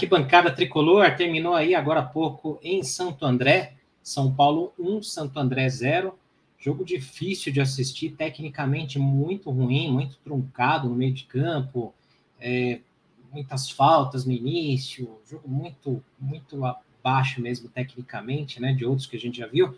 Arquibancada Tricolor terminou aí agora há pouco em Santo André. São Paulo 1, Santo André 0. Jogo difícil de assistir, tecnicamente muito ruim, muito truncado no meio de campo, é, muitas faltas no início, jogo muito, muito abaixo mesmo tecnicamente, né, de outros que a gente já viu,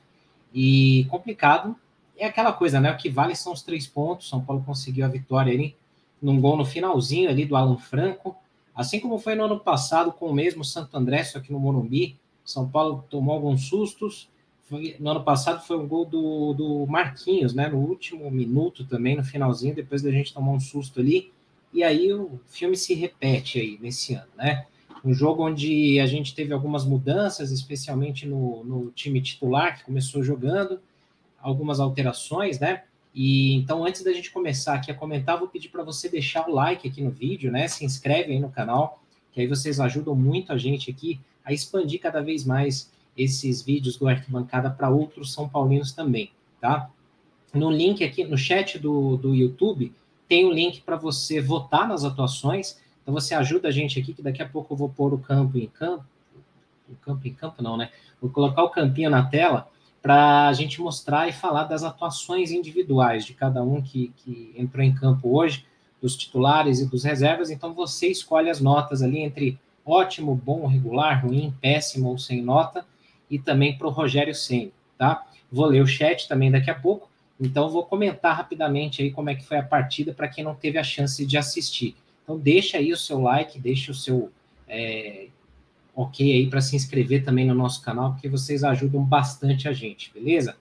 e complicado. É aquela coisa, né, o que vale são os três pontos, São Paulo conseguiu a vitória ali, num gol no finalzinho ali do Alan Franco, assim como foi no ano passado com o mesmo Santo André, só que no Morumbi, São Paulo tomou alguns sustos, foi, no ano passado foi um gol do, do Marquinhos, né? No último minuto também, no finalzinho, depois da gente tomar um susto ali. E aí o filme se repete aí nesse ano, né? Um jogo onde a gente teve algumas mudanças, especialmente no, no time titular, que começou jogando, algumas alterações, né? E então, antes da gente começar aqui a comentar, vou pedir para você deixar o like aqui no vídeo, né? Se inscreve aí no canal, que aí vocês ajudam muito a gente aqui a expandir cada vez mais esses vídeos do Arquibancada para outros São Paulinos também, tá? No link aqui, no chat do, do YouTube, tem o um link para você votar nas atuações. Então você ajuda a gente aqui, que daqui a pouco eu vou pôr o campo em campo. O campo em campo não, né? Vou colocar o campinho na tela para a gente mostrar e falar das atuações individuais de cada um que, que entrou em campo hoje, dos titulares e dos reservas. Então você escolhe as notas ali entre ótimo, bom, regular, ruim, péssimo ou sem nota e também para o Rogério Senna, tá? Vou ler o chat também daqui a pouco, então vou comentar rapidamente aí como é que foi a partida para quem não teve a chance de assistir. Então deixa aí o seu like, deixa o seu é, ok aí para se inscrever também no nosso canal, porque vocês ajudam bastante a gente, beleza?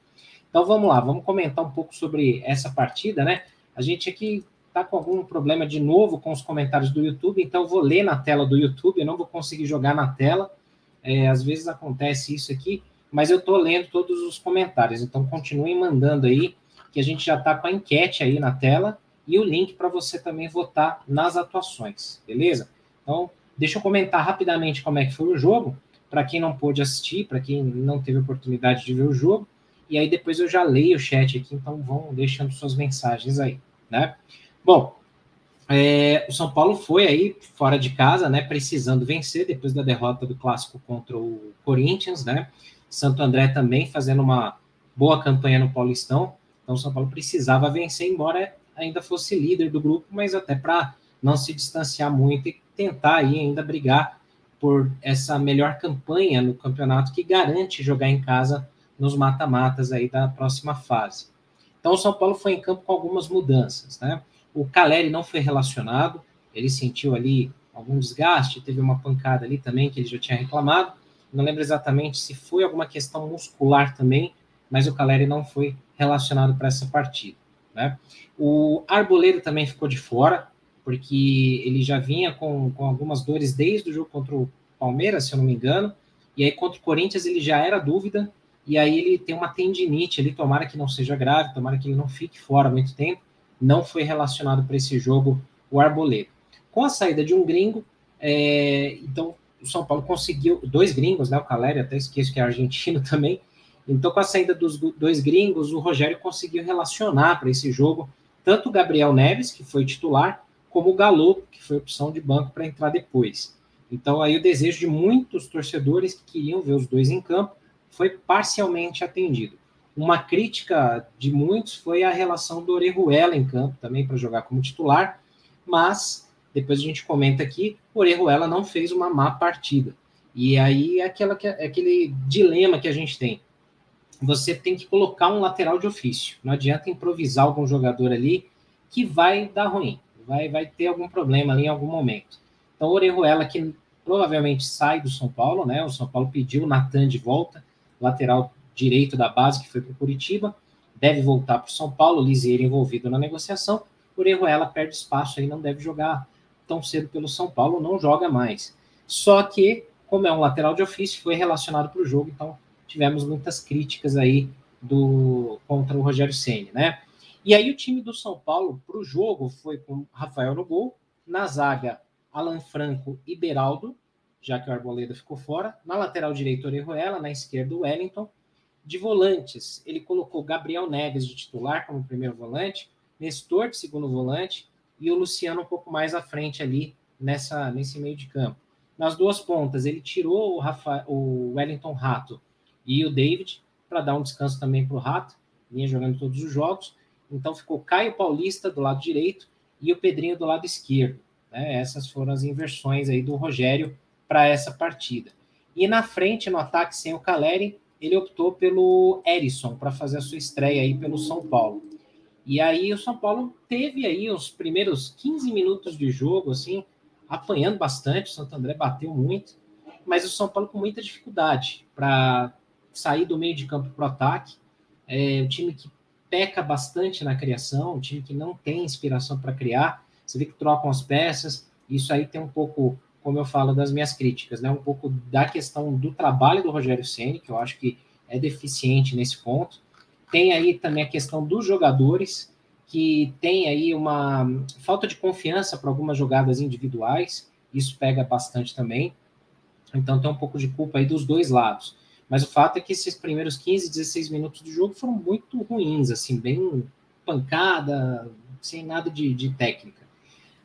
Então vamos lá, vamos comentar um pouco sobre essa partida, né? A gente aqui tá com algum problema de novo com os comentários do YouTube, então vou ler na tela do YouTube, eu não vou conseguir jogar na tela, é, às vezes acontece isso aqui, mas eu estou lendo todos os comentários, então continuem mandando aí, que a gente já está com a enquete aí na tela e o link para você também votar nas atuações, beleza? Então, deixa eu comentar rapidamente como é que foi o jogo, para quem não pôde assistir, para quem não teve oportunidade de ver o jogo, e aí depois eu já leio o chat aqui, então vão deixando suas mensagens aí, né? Bom, é, o São Paulo foi aí fora de casa, né, precisando vencer depois da derrota do clássico contra o Corinthians, né? Santo André também fazendo uma boa campanha no Paulistão. Então o São Paulo precisava vencer, embora ainda fosse líder do grupo, mas até para não se distanciar muito e tentar aí ainda brigar por essa melhor campanha no campeonato que garante jogar em casa nos mata-matas aí da próxima fase. Então o São Paulo foi em campo com algumas mudanças, né? O Caleri não foi relacionado, ele sentiu ali algum desgaste, teve uma pancada ali também que ele já tinha reclamado. Não lembro exatamente se foi alguma questão muscular também, mas o Caleri não foi relacionado para essa partida. Né? O Arboleiro também ficou de fora, porque ele já vinha com, com algumas dores desde o jogo contra o Palmeiras, se eu não me engano, e aí contra o Corinthians ele já era dúvida, e aí ele tem uma tendinite ali, tomara que não seja grave, tomara que ele não fique fora muito tempo, não foi relacionado para esse jogo o Arboleda. Com a saída de um gringo, é, então o São Paulo conseguiu, dois gringos, né? O Caleri, até esqueço que é argentino também. Então, com a saída dos dois gringos, o Rogério conseguiu relacionar para esse jogo tanto o Gabriel Neves, que foi titular, como o Galo, que foi opção de banco para entrar depois. Então, aí o desejo de muitos torcedores que queriam ver os dois em campo foi parcialmente atendido. Uma crítica de muitos foi a relação do Orejuela em campo também para jogar como titular, mas depois a gente comenta aqui, o Orejuela não fez uma má partida. E aí é, aquela, é aquele dilema que a gente tem. Você tem que colocar um lateral de ofício. Não adianta improvisar algum jogador ali que vai dar ruim, vai, vai ter algum problema ali em algum momento. Então, Orejuela, que provavelmente sai do São Paulo, né? O São Paulo pediu o Natan de volta, lateral direito da base, que foi para o Curitiba, deve voltar para o São Paulo, Lisieiro envolvido na negociação, por erro ela perde espaço aí, não deve jogar tão cedo pelo São Paulo, não joga mais. Só que, como é um lateral de ofício, foi relacionado para o jogo, então tivemos muitas críticas aí do contra o Rogério Ceni, né? E aí o time do São Paulo para o jogo foi com Rafael no gol, na zaga Alan Franco e Beraldo, já que o Arboleda ficou fora, na lateral direita Orejuela, na esquerda Wellington, de volantes, ele colocou Gabriel Neves de titular como primeiro volante, Nestor de segundo volante e o Luciano um pouco mais à frente ali nessa, nesse meio de campo. Nas duas pontas, ele tirou o, Rafa, o Wellington Rato e o David para dar um descanso também para o Rato, vinha jogando todos os jogos. Então ficou Caio Paulista do lado direito e o Pedrinho do lado esquerdo. Né? Essas foram as inversões aí do Rogério para essa partida. E na frente, no ataque sem o Caleri, ele optou pelo Erisson para fazer a sua estreia aí pelo São Paulo. E aí o São Paulo teve aí os primeiros 15 minutos de jogo, assim, apanhando bastante, o Santo André bateu muito, mas o São Paulo com muita dificuldade para sair do meio de campo para o ataque. É um time que peca bastante na criação, um time que não tem inspiração para criar. Você vê que trocam as peças, isso aí tem um pouco, como eu falo, das minhas críticas, né? Um pouco da questão do trabalho do Rogério Ceni, que eu acho que é deficiente nesse ponto. Tem aí também a questão dos jogadores, que tem aí uma falta de confiança para algumas jogadas individuais, isso pega bastante também. Então tem um pouco de culpa aí dos dois lados. Mas o fato é que esses primeiros 15, 16 minutos do jogo foram muito ruins, assim, bem pancada, sem nada de, de técnica.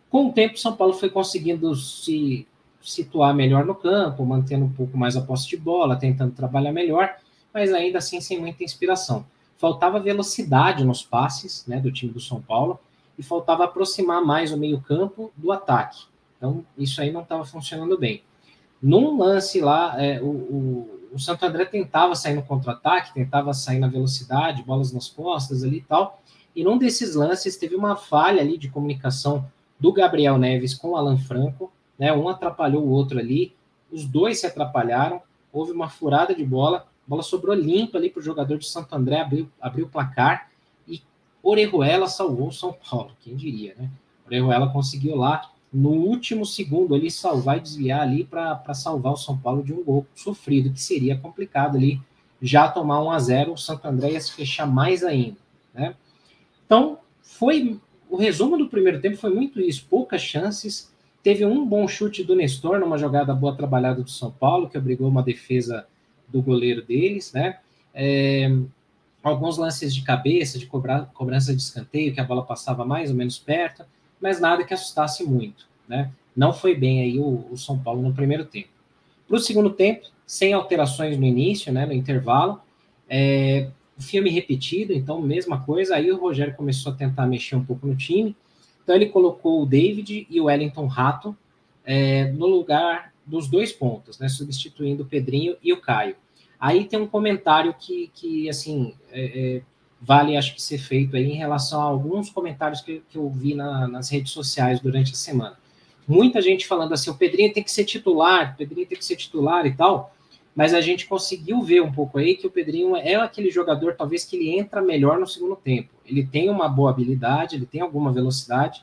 Com o tempo, São Paulo foi conseguindo se situar melhor no campo, mantendo um pouco mais a posse de bola, tentando trabalhar melhor, mas ainda assim sem muita inspiração. Faltava velocidade nos passes né, do time do São Paulo e faltava aproximar mais o meio-campo do ataque. Então, isso aí não estava funcionando bem. Num lance lá, é, o, o, o, Santo André tentava sair no contra-ataque, tentava sair na velocidade, bolas nas costas ali e tal. E num desses lances teve uma falha ali de comunicação do Gabriel Neves com o Alan Franco, né? Um atrapalhou o outro ali, os dois se atrapalharam, houve uma furada de bola, a bola sobrou limpa ali para o jogador de Santo André abrir, abrir o placar e Orejuela salvou o São Paulo, quem diria, né? Orejuela conseguiu lá no último segundo ali salvar e desviar ali para salvar o São Paulo de um gol sofrido, que seria complicado ali já tomar 1 a 0 o Santo André ia se fechar mais ainda, né? Então, foi o resumo do primeiro tempo foi muito isso, poucas chances. Teve um bom chute do Nestor numa jogada boa trabalhada do São Paulo, que obrigou uma defesa do goleiro deles, né? É, alguns lances de cabeça, de cobrar, cobrança de escanteio, que a bola passava mais ou menos perto, mas nada que assustasse muito, né? Não foi bem aí o, o São Paulo no primeiro tempo. Para o segundo tempo, sem alterações no início, né, no intervalo, é, o filme repetido, então mesma coisa. Aí o Rogério começou a tentar mexer um pouco no time. Então ele colocou o David e o Wellington Rato é, no lugar dos dois pontos, né, substituindo o Pedrinho e o Caio. Aí tem um comentário que, que assim, é, é, vale acho que ser feito aí em relação a alguns comentários que, que eu vi na, nas redes sociais durante a semana. Muita gente falando assim, o Pedrinho tem que ser titular, o Pedrinho tem que ser titular e tal mas a gente conseguiu ver um pouco aí que o Pedrinho é aquele jogador, talvez, que ele entra melhor no segundo tempo. Ele tem uma boa habilidade, ele tem alguma velocidade,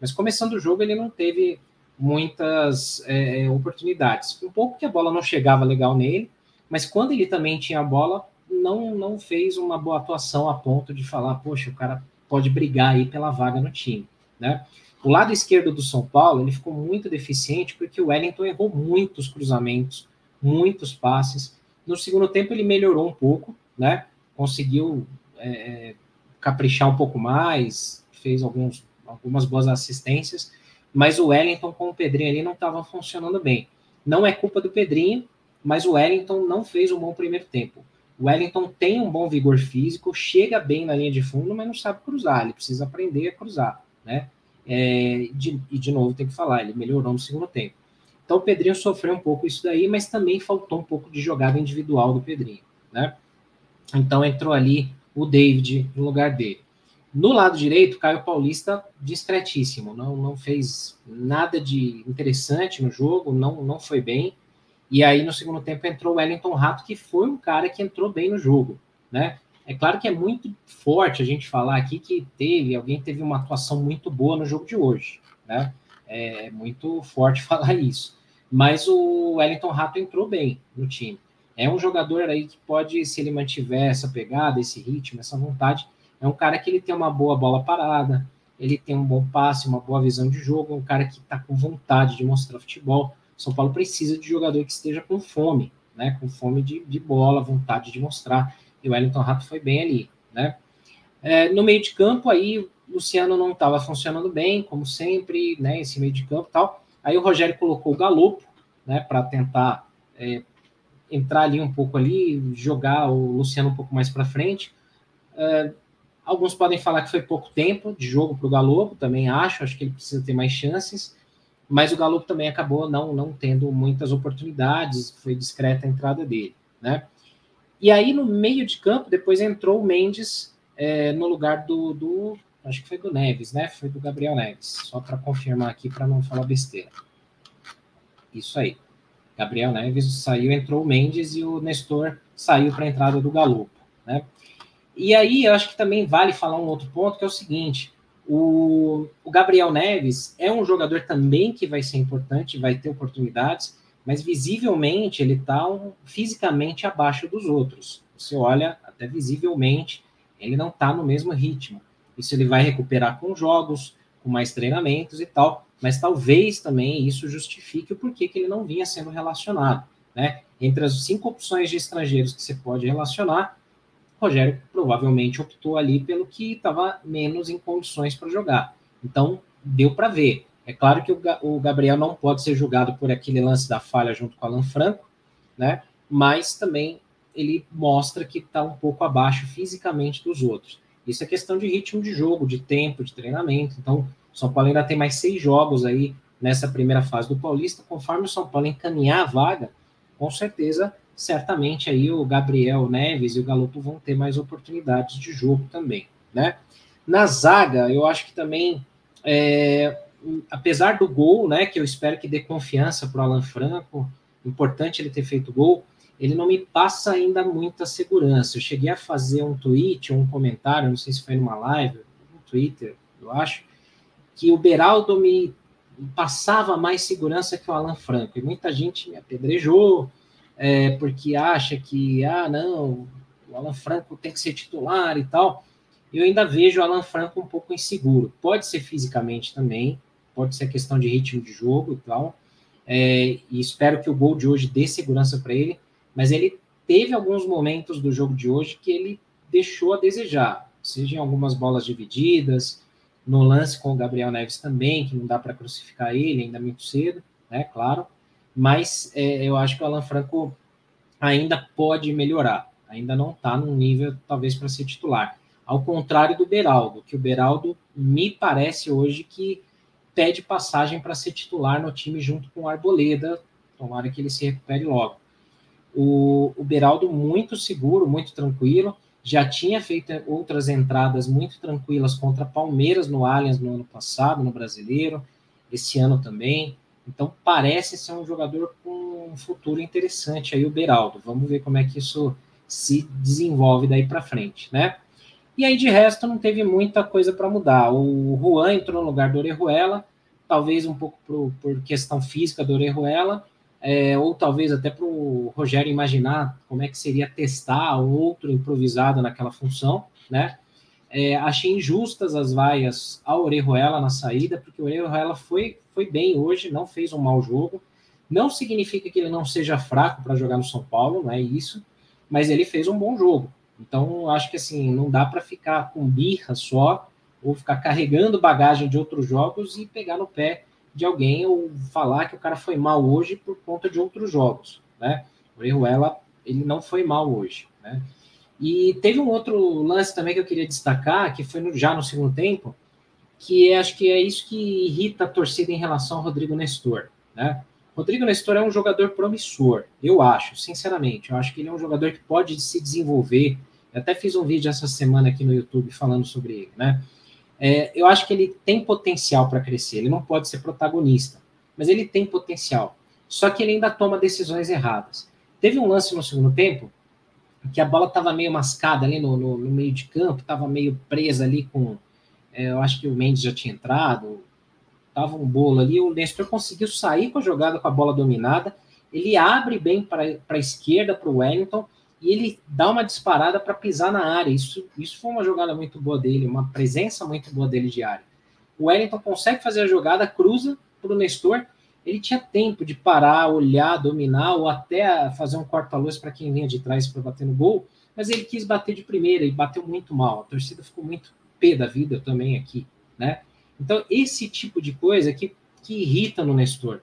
mas começando o jogo ele não teve muitas é, oportunidades. Um pouco que a bola não chegava legal nele, mas quando ele também tinha a bola, não, não fez uma boa atuação a ponto de falar, poxa, o cara pode brigar aí pela vaga no time, né? O lado esquerdo do São Paulo, ele ficou muito deficiente porque o Wellington errou muitos cruzamentos, muitos passes. No segundo tempo ele melhorou um pouco, né? Conseguiu é, é, caprichar um pouco mais, fez alguns, algumas boas assistências, mas o Wellington com o Pedrinho ali não estava funcionando bem. Não é culpa do Pedrinho, mas o Wellington não fez um bom primeiro tempo. O Wellington tem um bom vigor físico, chega bem na linha de fundo, mas não sabe cruzar. Ele precisa aprender a cruzar, né? É, de, e de novo tem que falar, ele melhorou no segundo tempo. Então o Pedrinho sofreu um pouco isso daí, mas também faltou um pouco de jogada individual do Pedrinho, né? Então entrou ali o David no lugar dele. No lado direito, Caio Paulista discretíssimo, não, não fez nada de interessante no jogo, não, não foi bem. E aí no segundo tempo entrou o Wellington Rato, que foi um cara que entrou bem no jogo, né? É claro que é muito forte a gente falar aqui que teve, alguém teve uma atuação muito boa no jogo de hoje, né? É muito forte falar isso. Mas o Wellington Rato entrou bem no time. É um jogador aí que pode, se ele mantiver essa pegada, esse ritmo, essa vontade, é um cara que ele tem uma boa bola parada, ele tem um bom passe, uma boa visão de jogo, é um cara que está com vontade de mostrar futebol. São Paulo precisa de jogador que esteja com fome, né? Com fome de, de bola, vontade de mostrar. E o Wellington Rato foi bem ali, né? É, no meio de campo, aí o Luciano não estava funcionando bem, como sempre, né? Esse meio de campo e tal. Aí o Rogério colocou o Galopo, né, para tentar é, entrar ali um pouco ali, jogar o Luciano um pouco mais para frente. É, alguns podem falar que foi pouco tempo de jogo para o Galo, também acho, acho que ele precisa ter mais chances, mas o Galo também acabou não, não tendo muitas oportunidades, foi discreta a entrada dele, né? E aí no meio de campo, depois entrou o Mendes é, no lugar do, do, acho que foi do Neves, né? Foi do Gabriel Neves, só para confirmar aqui para não falar besteira. Isso aí. Gabriel Neves saiu, entrou o Mendes e o Nestor saiu para a entrada do Galo, né? E aí eu acho que também vale falar um outro ponto que é o seguinte: o, o Gabriel Neves é um jogador também que vai ser importante, vai ter oportunidades, mas visivelmente ele está um, fisicamente abaixo dos outros. Você olha até visivelmente, ele não está no mesmo ritmo. Isso ele vai recuperar com jogos, com mais treinamentos e tal, mas talvez também isso justifique o porquê que ele não vinha sendo relacionado. Né? Entre as cinco opções de estrangeiros que você pode relacionar, Rogério provavelmente optou ali pelo que estava menos em condições para jogar. Então, deu para ver. É claro que o, Gabriel não pode ser julgado por aquele lance da falha junto com o Alan Franco, né? Mas também ele mostra que está um pouco abaixo fisicamente dos outros. Isso é questão de ritmo de jogo, de tempo, de treinamento. Então, o São Paulo ainda tem mais seis jogos aí nessa primeira fase do Paulista. Conforme o São Paulo encaminhar a vaga, com certeza, certamente aí o Gabriel Neves e o Galopo vão ter mais oportunidades de jogo também, né? Na zaga, eu acho que também é, apesar do gol, né, que eu espero que dê confiança para o Alan Franco, importante ele ter feito gol, ele não me passa ainda muita segurança. Eu cheguei a fazer um tweet, um comentário, não sei se foi numa live, no Twitter, eu acho, que o Beraldo me passava mais segurança que o Alan Franco. E muita gente me apedrejou, é, porque acha que, ah, não, o Alan Franco tem que ser titular e tal. Eu ainda vejo o Alan Franco um pouco inseguro. Pode ser fisicamente também, pode ser questão de ritmo de jogo e tal. É, e espero que o gol de hoje dê segurança para ele, mas ele teve alguns momentos do jogo de hoje que ele deixou a desejar, seja em algumas bolas divididas, no lance com o Gabriel Neves também, que não dá para crucificar ele, ainda muito cedo, né? Claro. Mas é, eu acho que o Alan Franco ainda pode melhorar, ainda não está num nível, talvez, para ser titular. Ao contrário do Beraldo, que o Beraldo me parece hoje que pede passagem para ser titular no time junto com o Arboleda. Tomara que ele se recupere logo. O, o Beraldo muito seguro, muito tranquilo. Já tinha feito outras entradas muito tranquilas contra Palmeiras no Allianz no ano passado, no Brasileiro, esse ano também. Então parece ser um jogador com um futuro interessante aí o Beraldo. Vamos ver como é que isso se desenvolve daí para frente, né? E aí, de resto, não teve muita coisa para mudar. O Juan entrou no lugar do Orejuela, talvez um pouco por, por questão física do Orejuela, é, ou talvez até para o Rogério imaginar como é que seria testar outro improvisado naquela função, né? É, achei injustas as vaias ao Orejuela na saída, porque o Orejuela foi, foi bem hoje, não fez um mau jogo. Não significa que ele não seja fraco para jogar no São Paulo, não é isso, mas ele fez um bom jogo. Então, acho que assim, não dá para ficar com birra só, ou ficar carregando bagagem de outros jogos e pegar no pé de alguém ou falar que o cara foi mal hoje por conta de outros jogos, né? O Orejuela, ele não foi mal hoje, né? E teve um outro lance também que eu queria destacar, que foi no, já no segundo tempo, que é, acho que é isso que irrita a torcida em relação ao Rodrigo Nestor, né? Rodrigo Nestor é um jogador promissor, eu acho, sinceramente. Eu acho que ele é um jogador que pode se desenvolver. Eu até fiz um vídeo essa semana aqui no YouTube falando sobre ele, né? É, eu acho que ele tem potencial para crescer. Ele não pode ser protagonista, mas ele tem potencial. Só que ele ainda toma decisões erradas. Teve um lance no segundo tempo que a bola estava meio mascada ali no, no, no, meio de campo, estava meio presa ali com. É, eu acho que o Mendes já tinha entrado, tava um bolo ali, o Nestor conseguiu sair com a jogada com a bola dominada, ele abre bem para a esquerda para o Wellington e ele dá uma disparada para pisar na área. Isso, isso foi uma jogada muito boa dele, uma presença muito boa dele de área. O Wellington consegue fazer a jogada, cruza para o Nestor, ele tinha tempo de parar, olhar, dominar ou até fazer um corta-luz para quem vinha de trás para bater no gol, mas ele quis bater de primeira e bateu muito mal. A torcida ficou muito pé da vida também aqui, né? Então, esse tipo de coisa que, que irrita no Nestor.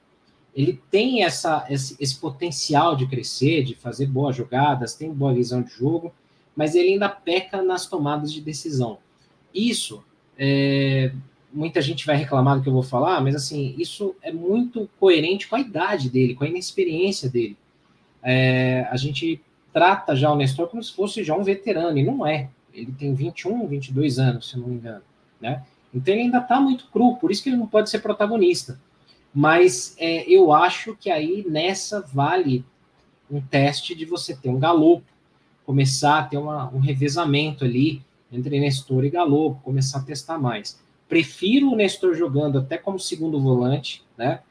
ele tem essa, esse, esse, potencial de crescer, de fazer boas jogadas, tem boa visão de jogo, mas ele ainda peca nas tomadas de decisão. Isso, é, muita gente vai reclamar do que eu vou falar, mas assim, isso é muito coerente com a idade dele, com a inexperiência dele. É, a gente trata já o Nestor como se fosse já um veterano, e não é. Ele tem 21, 22 anos, se não me engano, né? Então ele ainda está muito cru, por isso que ele não pode ser protagonista. Mas é, eu acho que aí nessa vale um teste de você ter um galopo, começar a ter uma, um revezamento ali entre Nestor e Galopo, começar a testar mais. Prefiro o Nestor jogando até como segundo volante, né?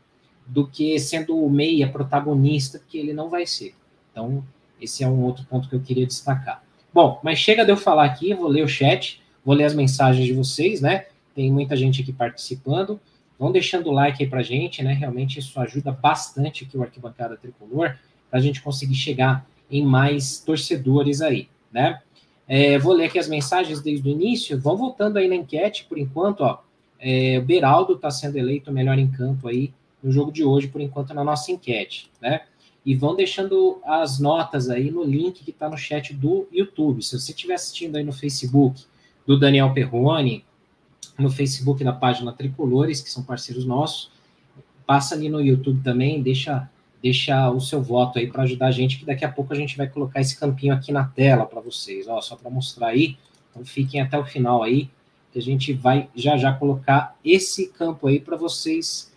Do que sendo o meia protagonista, que ele não vai ser. Então, esse é um outro ponto que eu queria destacar. Bom, mas chega de eu falar aqui, vou ler o chat, vou ler as mensagens de vocês, né? Tem muita gente aqui participando. Vão deixando o like aí pra gente, né? Realmente isso ajuda bastante aqui o Arquibancada Tricolor, para a gente conseguir chegar em mais torcedores aí, né? É, vou ler aqui as mensagens desde o início. Vão voltando aí na enquete, por enquanto, ó. É, o Beraldo está sendo eleito o melhor em campo aí no jogo de hoje, por enquanto, na nossa enquete, né? E vão deixando as notas aí no link que está no chat do YouTube. Se você estiver assistindo aí no Facebook do Daniel Perrone, no Facebook da página Tricolores, que são parceiros nossos, passa ali no YouTube também, deixa deixa o seu voto aí para ajudar a gente, que daqui a pouco a gente vai colocar esse campinho aqui na tela para vocês, ó, só para mostrar aí. Então fiquem até o final aí, que a gente vai já já colocar esse campo aí para vocês,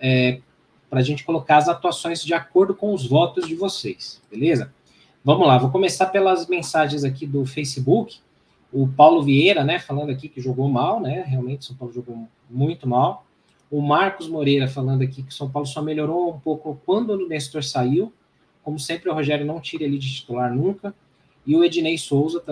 é, para a gente colocar as atuações de acordo com os votos de vocês, beleza? Vamos lá, vou começar pelas mensagens aqui do Facebook. O Paulo Vieira, né, falando aqui que jogou mal, né? Realmente São Paulo jogou muito mal. O Marcos Moreira falando aqui que São Paulo só melhorou um pouco quando o Nestor saiu. Como sempre, o Rogério não tira ele de titular nunca. E o Ednei Souza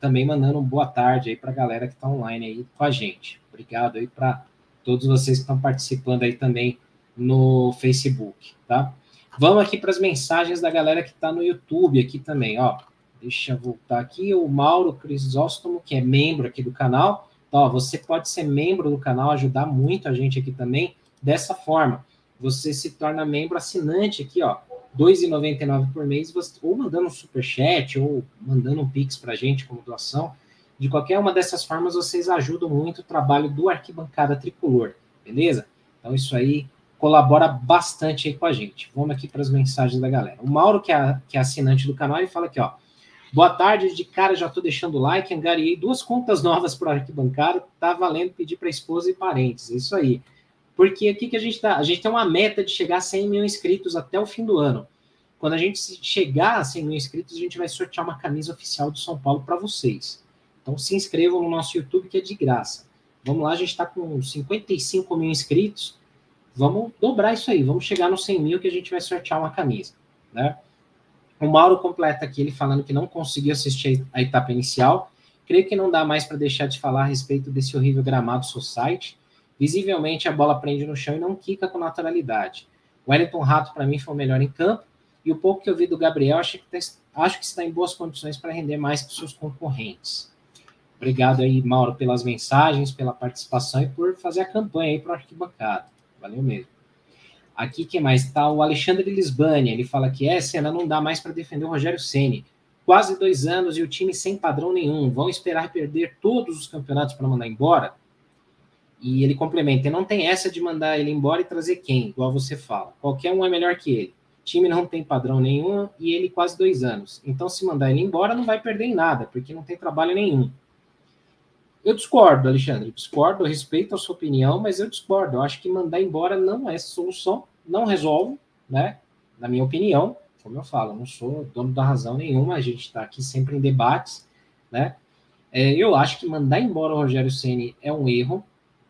também mandando uma boa tarde aí para a galera que está online aí com a gente. Obrigado aí para todos vocês que estão participando aí também no Facebook, tá? Vamos aqui para as mensagens da galera que está no YouTube aqui também, ó. Deixa eu voltar aqui. O Mauro Crisóstomo, que é membro aqui do canal, então, ó, você pode ser membro do canal, ajudar muito a gente aqui também dessa forma. Você se torna membro assinante aqui, ó, R$ 2,99 por mês, você, ou mandando um super chat ou mandando um pix para a gente como doação. De qualquer uma dessas formas, vocês ajudam muito o trabalho do Arquibancada Tricolor, beleza? Então, isso aí colabora bastante aí com a gente. Vamos aqui para as mensagens da galera. O Mauro, que é, que é assinante do canal, ele fala aqui, ó. Boa tarde, de cara já estou deixando o like, angariei duas contas novas para o arquibancada, tá valendo pedir para esposa e parentes, é isso aí. Porque aqui que a gente tá, a gente tem uma meta de chegar a 100 mil inscritos até o fim do ano. Quando a gente chegar a 100 mil inscritos, a gente vai sortear uma camisa oficial do São Paulo para vocês. Então se inscrevam no nosso YouTube que é de graça. Vamos lá, a gente está com 55 mil inscritos. Vamos dobrar isso aí, vamos chegar nos 100 mil que a gente vai sortear uma camisa, né? O Mauro completa aqui ele falando que não conseguiu assistir a etapa inicial. Creio que não dá mais para deixar de falar a respeito desse horrível gramado Society. Visivelmente a bola prende no chão e não quica com naturalidade. O Wellington Rato, para mim, foi o melhor em campo. E o pouco que eu vi do Gabriel, acho que, tá, acho que está em boas condições para render mais que seus concorrentes. Obrigado aí, Mauro, pelas mensagens, pela participação e por fazer a campanha aí para o arquibancada. Valeu mesmo. Aqui, quem mais? Está o Alexandre Lisbani. Ele fala que é, cena não dá mais para defender o Rogério Ceni. Quase dois anos e o time sem padrão nenhum. Vão esperar perder todos os campeonatos para mandar embora? E ele complementa: não tem essa de mandar ele embora e trazer quem, igual você fala. Qualquer um é melhor que ele. O time não tem padrão nenhum e ele quase dois anos. Então, se mandar ele embora, não vai perder em nada, porque não tem trabalho nenhum. Eu discordo, Alexandre, discordo, respeito a sua opinião, mas eu discordo. Eu acho que mandar embora não é solução, não resolve, né? Na minha opinião, como eu falo, eu não sou dono da razão nenhuma, a gente está aqui sempre em debates, né? É, eu acho que mandar embora o Rogério Ceni é um erro.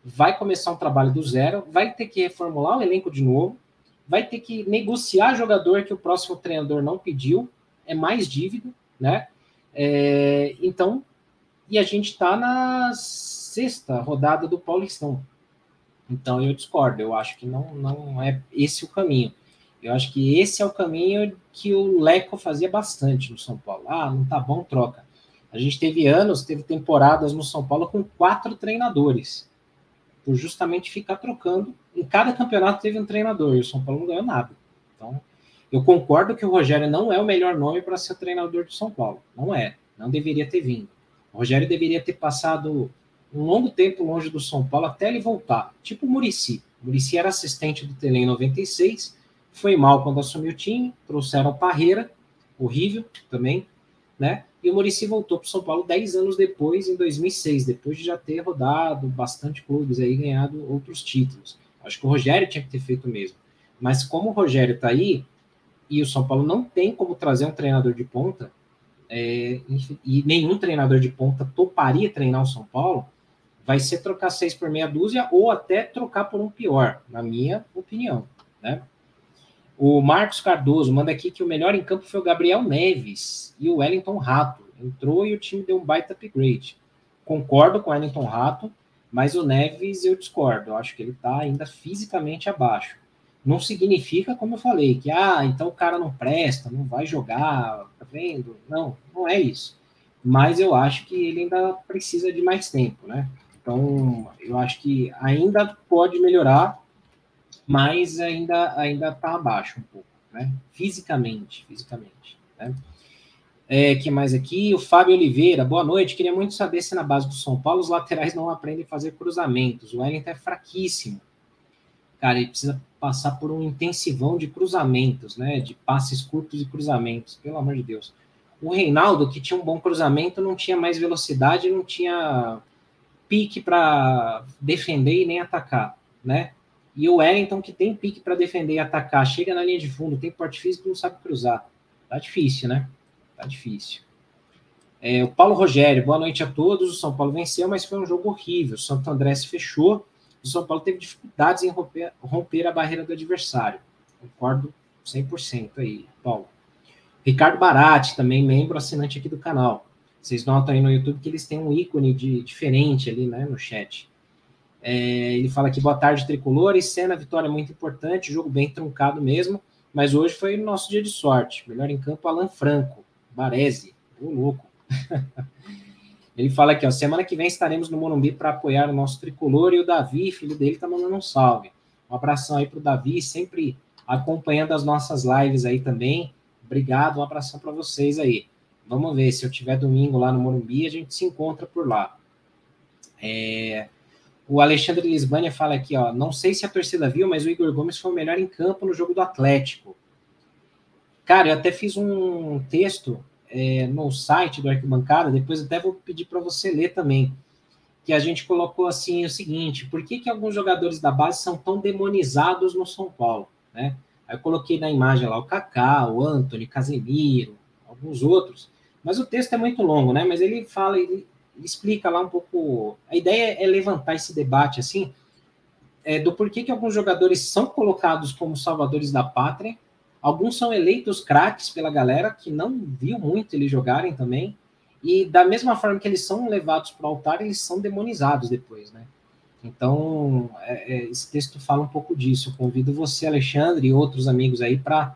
Vai começar um trabalho do zero, vai ter que reformular o elenco de novo, vai ter que negociar jogador que o próximo treinador não pediu, é mais dívida, né? É, então e a gente está na sexta rodada do Paulistão. Então eu discordo, eu acho que não, não é esse o caminho. Eu acho que esse é o caminho que o Leco fazia bastante no São Paulo. Ah, não tá bom, troca. A gente teve anos, teve temporadas no São Paulo com quatro treinadores. por justamente ficar trocando. Em cada campeonato teve um treinador e o São Paulo não ganhou nada. Então, eu concordo que o Rogério não é o melhor nome para ser treinador do São Paulo. Não é. Não deveria ter vindo. O Rogério deveria ter passado um longo tempo longe do São Paulo até ele voltar. Tipo o Murici. O Murici era assistente do Tele em 96, foi mal quando assumiu o time, trouxeram o Parreira, horrível também, né? E o Murici voltou para o São Paulo 10 anos depois, em 2006, depois de já ter rodado bastante clubes aí, ganhado outros títulos. Acho que o Rogério tinha que ter feito mesmo. Mas como o Rogério está aí, e o São Paulo não tem como trazer um treinador de ponta, é, e nenhum treinador de ponta toparia treinar o São Paulo, vai ser trocar seis por meia dúzia ou até trocar por um pior, na minha opinião. Né? O Marcos Cardoso manda aqui que o melhor em campo foi o Gabriel Neves e o Wellington Rato. Entrou e o time deu um baita upgrade. Concordo com o Wellington Rato, mas o Neves eu discordo. Eu acho que ele está ainda fisicamente abaixo. Não significa, como eu falei, que ah, então o cara não presta, não vai jogar, tá vendo? Não, não é isso. Mas eu acho que ele ainda precisa de mais tempo, né? Então, eu acho que ainda pode melhorar, mas ainda ainda está abaixo um pouco, né? Fisicamente, fisicamente. Né? É, que mais aqui? O Fábio Oliveira, boa noite. Queria muito saber se na base do São Paulo os laterais não aprendem a fazer cruzamentos. O Wellington é fraquíssimo. Cara, ele precisa passar por um intensivão de cruzamentos, né? De passes curtos e cruzamentos, pelo amor de Deus. O Reinaldo, que tinha um bom cruzamento, não tinha mais velocidade, não tinha pique para defender e nem atacar, né? E o Wellington, que tem pique para defender e atacar, chega na linha de fundo, tem porte físico e não sabe cruzar. Tá difícil, né? Tá difícil. É, o Paulo Rogério, boa noite a todos. O São Paulo venceu, mas foi um jogo horrível. O Santo André se fechou. O São Paulo teve dificuldades em romper, romper a barreira do adversário. Concordo 100% aí, Paulo. Ricardo Barati, também membro assinante aqui do canal. Vocês notam aí no YouTube que eles têm um ícone de, diferente ali né, no chat. É, ele fala aqui, boa tarde, tricolores. Cena, vitória muito importante, jogo bem truncado mesmo, mas hoje foi nosso dia de sorte. Melhor em campo, Alan Franco, Baresi, o louco. ele fala aqui, ó, semana que vem estaremos no Morumbi para apoiar o nosso tricolor e o Davi, filho dele, tá mandando um salve. Um abração aí pro Davi, sempre acompanhando as nossas lives aí também. Obrigado, um abração para vocês aí. Vamos ver, se eu tiver domingo lá no Morumbi, a gente se encontra por lá. É, o Alexandre Lisbania fala aqui, ó, não sei se a torcida viu, mas o Igor Gomes foi o melhor em campo no jogo do Atlético. Cara, eu até fiz um texto é, no site do Arquibancada, depois até vou pedir para você ler também, que a gente colocou assim o seguinte, por que, que alguns jogadores da base são tão demonizados no São Paulo, né? Aí eu coloquei na imagem lá o Kaká, o Anthony, Casemiro, alguns outros, mas o texto é muito longo, né? Mas ele fala, ele, explica lá um pouco. A ideia é levantar esse debate assim é, do porquê que alguns jogadores são colocados como salvadores da pátria, alguns são eleitos craques pela galera que não viu muito eles jogarem também, e da mesma forma que eles são levados para o altar, eles são demonizados depois, né? Então, é, é, esse texto fala um pouco disso. Eu convido você, Alexandre, e outros amigos aí para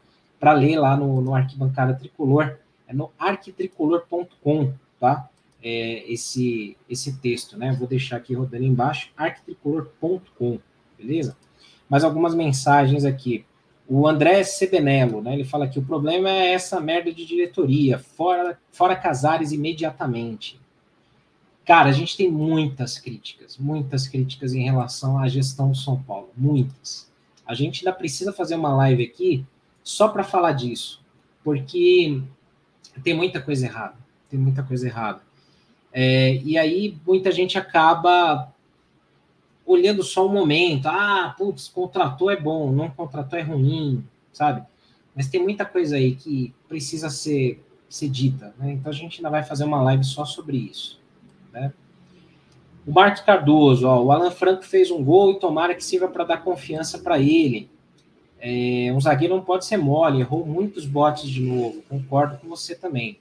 ler lá no, no Arquibancada Tricolor, é no arquitricolor.com, tá? é, esse, esse texto, né? Vou deixar aqui rodando embaixo, arquitricolor.com, beleza? Mais algumas mensagens aqui. O André Sebenello, né? Ele fala que o problema é essa merda de diretoria, fora, fora Casares imediatamente. Cara, a gente tem muitas críticas, muitas críticas em relação à gestão do São Paulo, muitas. A gente ainda precisa fazer uma live aqui só para falar disso, porque tem muita coisa errada, tem muita coisa errada. É, e aí muita gente acaba olhando só o momento. Ah, putz, contratou é bom, não contratou é ruim, sabe? Mas tem muita coisa aí que precisa ser, ser dita, né? Então a gente ainda vai fazer uma live só sobre isso, né? O Marcos Cardoso, ó, o Alan Franco fez um gol e tomara que sirva para dar confiança para ele. É, um zagueiro não pode ser mole, errou muitos botes de novo. Concordo com você também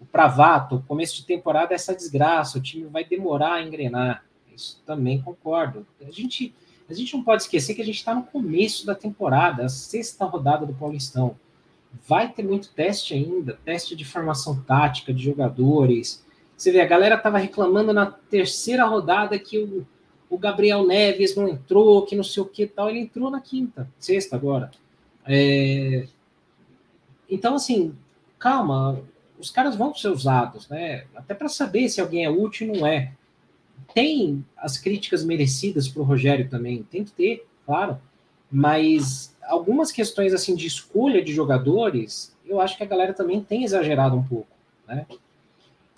o Pravato, começo de temporada é essa desgraça, o time vai demorar a engrenar. Isso também concordo. A gente, a gente não pode esquecer que a gente está no começo da temporada, a sexta rodada do Paulistão. Vai ter muito teste ainda, teste de formação tática de jogadores. Você vê, a galera estava reclamando na terceira rodada que o, o Gabriel Neves não entrou, que não sei o que tal. Ele entrou na quinta, sexta agora. É... Então, assim, calma, os caras vão ser usados, né? Até para saber se alguém é útil ou não é. Tem as críticas merecidas para o Rogério também, tem que ter, claro. Mas algumas questões assim de escolha de jogadores, eu acho que a galera também tem exagerado um pouco, né?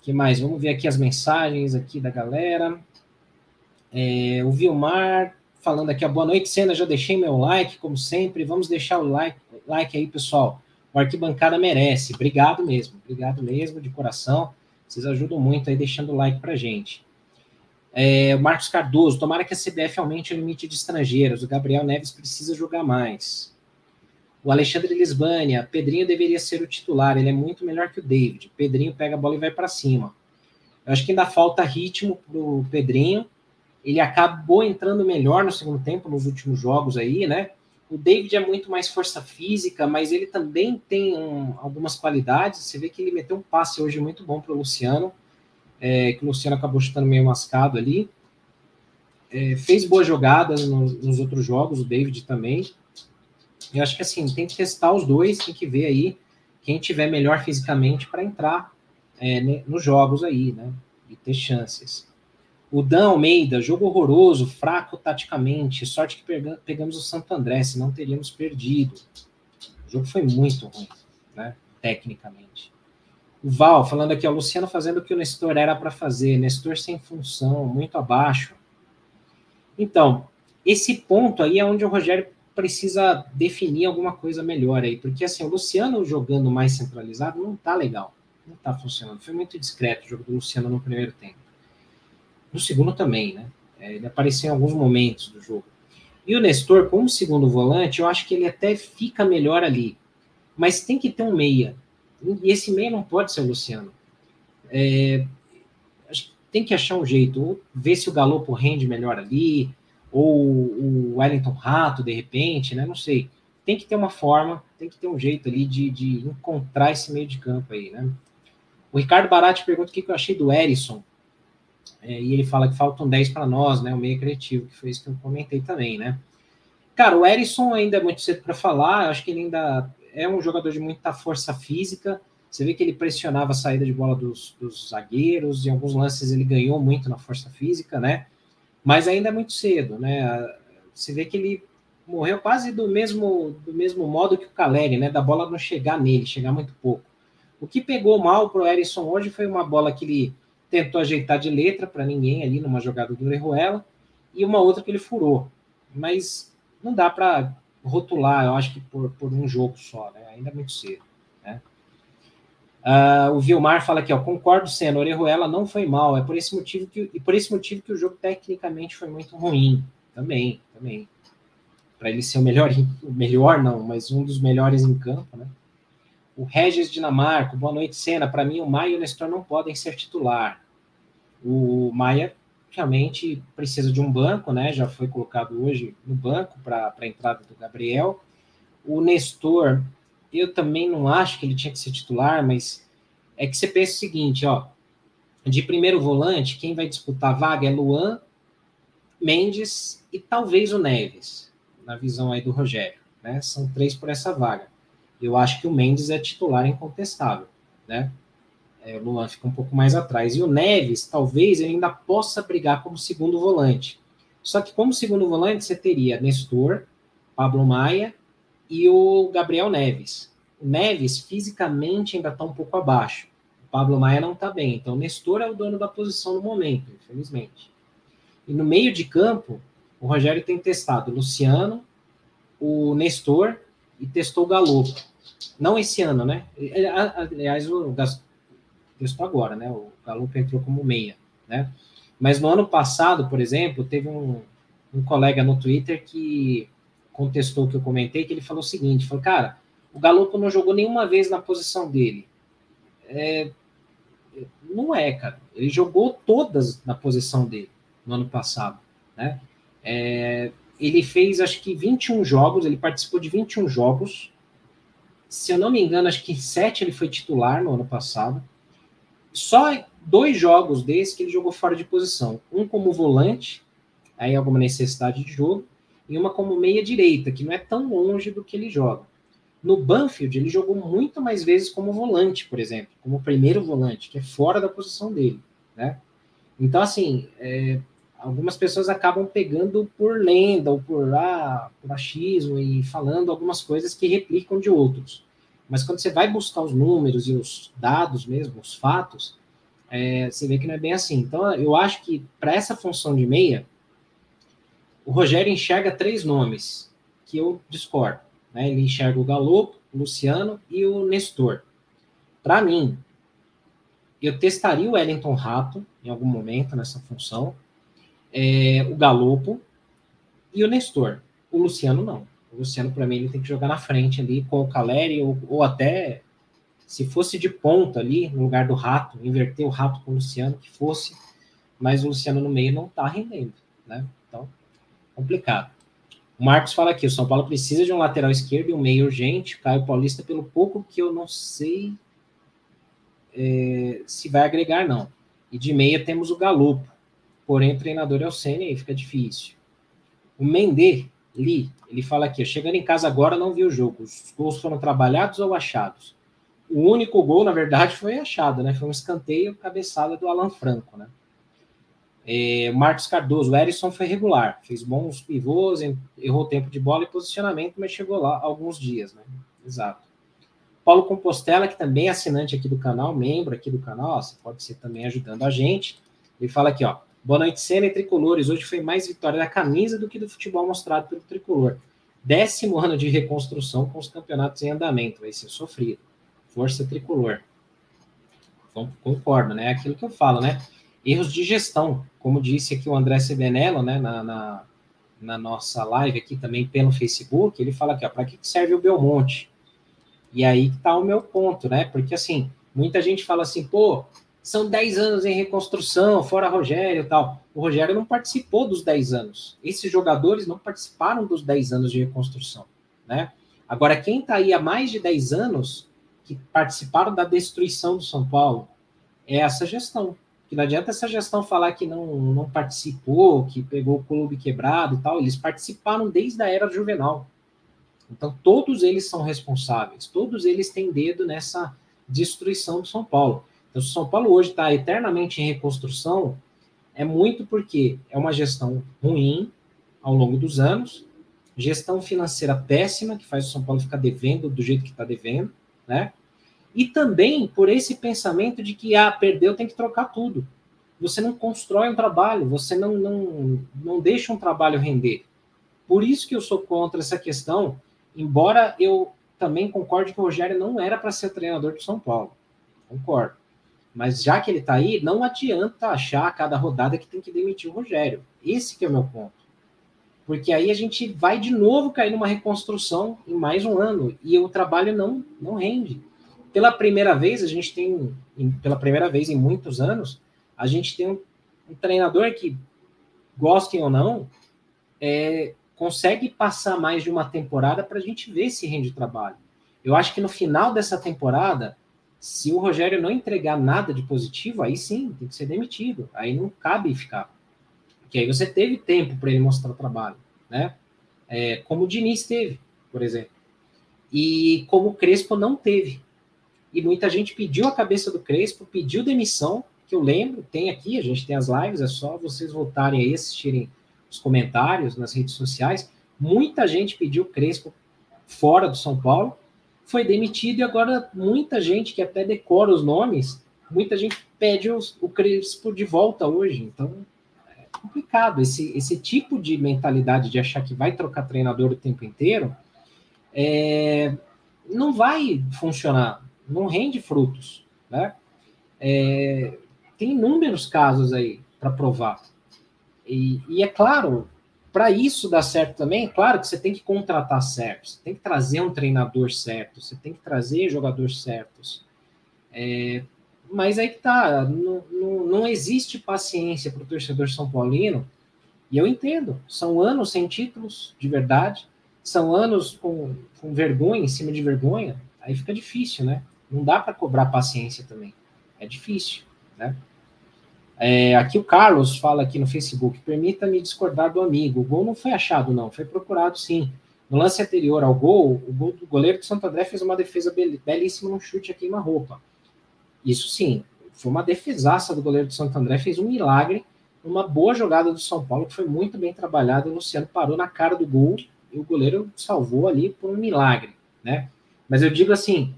que mais? Vamos ver aqui as mensagens aqui da galera. É, o Vilmar falando aqui, a boa noite, Cena. Já deixei meu like, como sempre. Vamos deixar o like, like aí, pessoal. O Arquibancada merece. Obrigado mesmo. Obrigado mesmo, de coração. Vocês ajudam muito aí deixando o like pra gente. É, o Marcos Cardoso, tomara que a CBF aumente o limite de estrangeiros. O Gabriel Neves precisa jogar mais. O Alexandre Lisbânia, Pedrinho deveria ser o titular, ele é muito melhor que o David. Pedrinho pega a bola e vai para cima. Eu acho que ainda falta ritmo pro Pedrinho. Ele acabou entrando melhor no segundo tempo, nos últimos jogos aí, né? O David é muito mais força física, mas ele também tem um, algumas qualidades. Você vê que ele meteu um passe hoje muito bom para o Luciano, é, que o Luciano acabou chutando meio mascado ali. É, fez boas jogadas no, nos outros jogos, o David também. Eu acho que assim, tem que testar os dois, tem que ver aí quem tiver melhor fisicamente para entrar é, nos jogos aí, né? E ter chances. O Dan Almeida, jogo horroroso, fraco taticamente. Sorte que pegamos o Santo André, senão teríamos perdido. O jogo foi muito ruim, né? Tecnicamente. O Val, falando aqui, o Luciano fazendo o que o Nestor era para fazer. Nestor sem função, muito abaixo. Então, esse ponto aí é onde o Rogério precisa definir alguma coisa melhor aí, porque assim, o Luciano jogando mais centralizado não tá legal, não tá funcionando. Foi muito discreto o jogo do Luciano no primeiro tempo. No segundo também, né? É, ele apareceu em alguns momentos do jogo. E o Nestor, como segundo volante, eu acho que ele até fica melhor ali. Mas tem que ter um meia. E esse meia não pode ser o Luciano. É, tem que achar um jeito. Ou ver se o Galopo rende melhor ali, ou o Wellington Rato, de repente, né? Não sei. Tem que ter uma forma, tem que ter um jeito ali de, de encontrar esse meio de campo aí, né? O Ricardo Barati pergunta o que, eu achei do Erisson. É, e ele fala que faltam 10 para nós, né? O meio criativo, que foi isso que eu comentei também, né? Cara, o Erisson ainda é muito cedo para falar, acho que ele ainda é um jogador de muita força física. Você vê que ele pressionava a saída de bola dos, dos zagueiros, em alguns lances ele ganhou muito na força física, né? mas ainda é muito cedo, né? Você vê que ele morreu quase do mesmo do mesmo modo que o Caleri, né? Da bola não chegar nele, chegar muito pouco. O que pegou mal para o Erisson hoje foi uma bola que ele tentou ajeitar de letra para ninguém ali numa jogada do Orejuela e uma outra que ele furou. Mas não dá para rotular, eu acho que por, por um jogo só, né? Ainda é muito cedo. Uh, o Vilmar fala aqui, ó, concordo, Senna, Orejuela não foi mal, é por esse motivo que e por esse motivo que o jogo tecnicamente foi muito ruim, também, também. Para ele ser o melhor, o melhor não, mas um dos melhores em campo, né? O Regis Dinamarco, boa noite, Senna. Para mim, o Maia e o Nestor não podem ser titular. O Maia realmente precisa de um banco, né? Já foi colocado hoje no banco para a entrada do Gabriel. O Nestor, eu também não acho que ele tinha que ser titular, mas é que você pensa o seguinte, ó, de primeiro volante, quem vai disputar a vaga é Luan, Mendes e talvez o Neves, na visão aí do Rogério, né? São três por essa vaga. Eu acho que o Mendes é titular incontestável, né? É, o Luan fica um pouco mais atrás. E o Neves, talvez ele ainda possa brigar como segundo volante. Só que como segundo volante, você teria Nestor, Pablo Maia e o Gabriel Neves. O Neves fisicamente ainda está um pouco abaixo. O Pablo Maia não está bem. Então, o Nestor é o dono da posição no momento, infelizmente. E no meio de campo, o Rogério tem testado o Luciano, o Nestor e testou o Galo. Não esse ano, né? Aliás, o testou agora, né? O Galo entrou como meia, né? Mas no ano passado, por exemplo, teve um, um colega no Twitter que contestou o que eu comentei, que ele falou o seguinte, falou, cara, o Galopo não jogou nenhuma vez na posição dele. É, não é, cara. Ele jogou todas na posição dele no ano passado, né? É, ele fez, acho que 21 jogos, ele participou de 21 jogos. Se eu não me engano, acho que sete ele foi titular no ano passado. Só dois jogos desses que ele jogou fora de posição. Um como volante aí alguma necessidade de jogo, e uma como meia direita, que não é tão longe do que ele joga. No Banfield, ele jogou muito mais vezes como volante, por exemplo, como primeiro volante, que é fora da posição dele, né? Então, assim, é, algumas pessoas acabam pegando por lenda ou por, ah, por achismo e falando algumas coisas que replicam de outros. Mas quando você vai buscar os números e os dados mesmo, os fatos, é, você vê que não é bem assim. Então, eu acho que para essa função de meia, o Rogério enxerga três nomes que eu discordo. Né? Ele enxerga o Galo, o Luciano e o Nestor. Para mim, eu testaria o Wellington Rato em algum momento nessa função, é, o Galopo e o Nestor. O Luciano não. O Luciano, para mim, ele tem que jogar na frente ali com o Caleri ou, ou até se fosse de ponta ali, no lugar do Rato, inverter o Rato com o Luciano, que fosse, mas o Luciano no meio não está rendendo, né? Então, complicado. O Marcos fala aqui, o São Paulo precisa de um lateral esquerdo e um meio urgente, Caio Paulista, pelo pouco que eu não sei é, se vai agregar, não. E de meia temos o Galopo, porém o treinador é o Senna e fica difícil. O Mendê, Li, ele fala aqui, chegando em casa agora não vi o jogo, os gols foram trabalhados ou achados? O único gol, na verdade, foi achado, né? Foi um escanteio cabeçada do Alan Franco, né? É, Marcos Cardoso, o Erisson foi regular, fez bons pivôs, errou tempo de bola e posicionamento, mas chegou lá alguns dias, né? Exato. Paulo Compostela, que também é assinante aqui do canal, membro aqui do canal, você pode ser também ajudando a gente. Ele fala aqui, ó. Boa noite, Cena e Tricolores. Hoje foi mais vitória da camisa do que do futebol mostrado pelo Tricolor. Décimo ano de reconstrução com os campeonatos em andamento. Vai ser sofrido força tricolor. Então, concordo, né? É aquilo que eu falo, né? Erros de gestão, como disse aqui o André Sebenello, né, na, na, na nossa live aqui também pelo Facebook, ele fala aqui, ó, para que serve o Belmonte? E aí que tá o meu ponto, né? Porque assim, muita gente fala assim, pô, são 10 anos em reconstrução, fora Rogério e tal. O Rogério não participou dos 10 anos. Esses jogadores não participaram dos 10 anos de reconstrução, né? Agora, quem está aí há mais de 10 anos que participaram da destruição do São Paulo é essa gestão. Que não adianta essa gestão falar que não, não participou, que pegou o clube quebrado e tal. Eles participaram desde a era juvenal. Então, todos eles são responsáveis, todos eles têm dedo nessa destruição do São Paulo. Então, se o São Paulo hoje está eternamente em reconstrução, é muito porque é uma gestão ruim ao longo dos anos, gestão financeira péssima, que faz o São Paulo ficar devendo do jeito que está devendo, né? E também por esse pensamento de que, ah, perdeu, tem que trocar tudo. Você não constrói um trabalho, você não, não, não deixa um trabalho render. Por isso que eu sou contra essa questão, embora eu também concorde que o Rogério não era para ser treinador do São Paulo. Concordo. Mas já que ele está aí, não adianta achar a cada rodada que tem que demitir o Rogério. Esse que é o meu ponto. Porque aí a gente vai de novo cair numa reconstrução em mais um ano e o trabalho não, não rende pela primeira vez, a gente tem, pela primeira vez em muitos anos, a gente tem um, um treinador que, gostem ou não, é, consegue passar mais de uma temporada para a gente ver se rende trabalho. Eu acho que no final dessa temporada, se o Rogério não entregar nada de positivo, aí sim, tem que ser demitido. Aí não cabe ficar. Porque aí você teve tempo para ele mostrar trabalho, né? É, como o Diniz teve, por exemplo. E como o Crespo não teve e muita gente pediu a cabeça do Crespo, pediu demissão, que eu lembro, tem aqui, a gente tem as lives, é só vocês voltarem aí, assistirem os comentários nas redes sociais. Muita gente pediu Crespo fora do São Paulo, foi demitido e agora muita gente que até decora os nomes, muita gente pede os, o Crespo de volta hoje. Então é complicado esse, esse tipo de mentalidade de achar que vai trocar treinador o tempo inteiro. É, não vai funcionar não rende frutos, né? É, tem inúmeros casos aí para provar. E, e, é claro, para isso dar certo também, claro que você tem que contratar certo, você tem que trazer um treinador certo, você tem que trazer jogadores certos. É, mas aí que tá, não, não, não existe paciência para o torcedor São Paulino, e eu entendo, são anos sem títulos de verdade, são anos com, com vergonha em cima de vergonha, aí fica difícil, né? Não dá para cobrar paciência também. É difícil, né? É, aqui o Carlos fala aqui no Facebook, permita-me discordar do amigo. O gol não foi achado, não, foi procurado sim. No lance anterior ao gol, o, gol, goleiro do Santo André fez uma defesa belíssima num chute a queima-roupa. Isso sim, foi uma defesaça do goleiro do Santo André, fez um milagre, uma boa jogada do São Paulo, que foi muito bem trabalhada. O Luciano parou na cara do gol e o goleiro salvou ali por um milagre, né? Mas eu digo assim,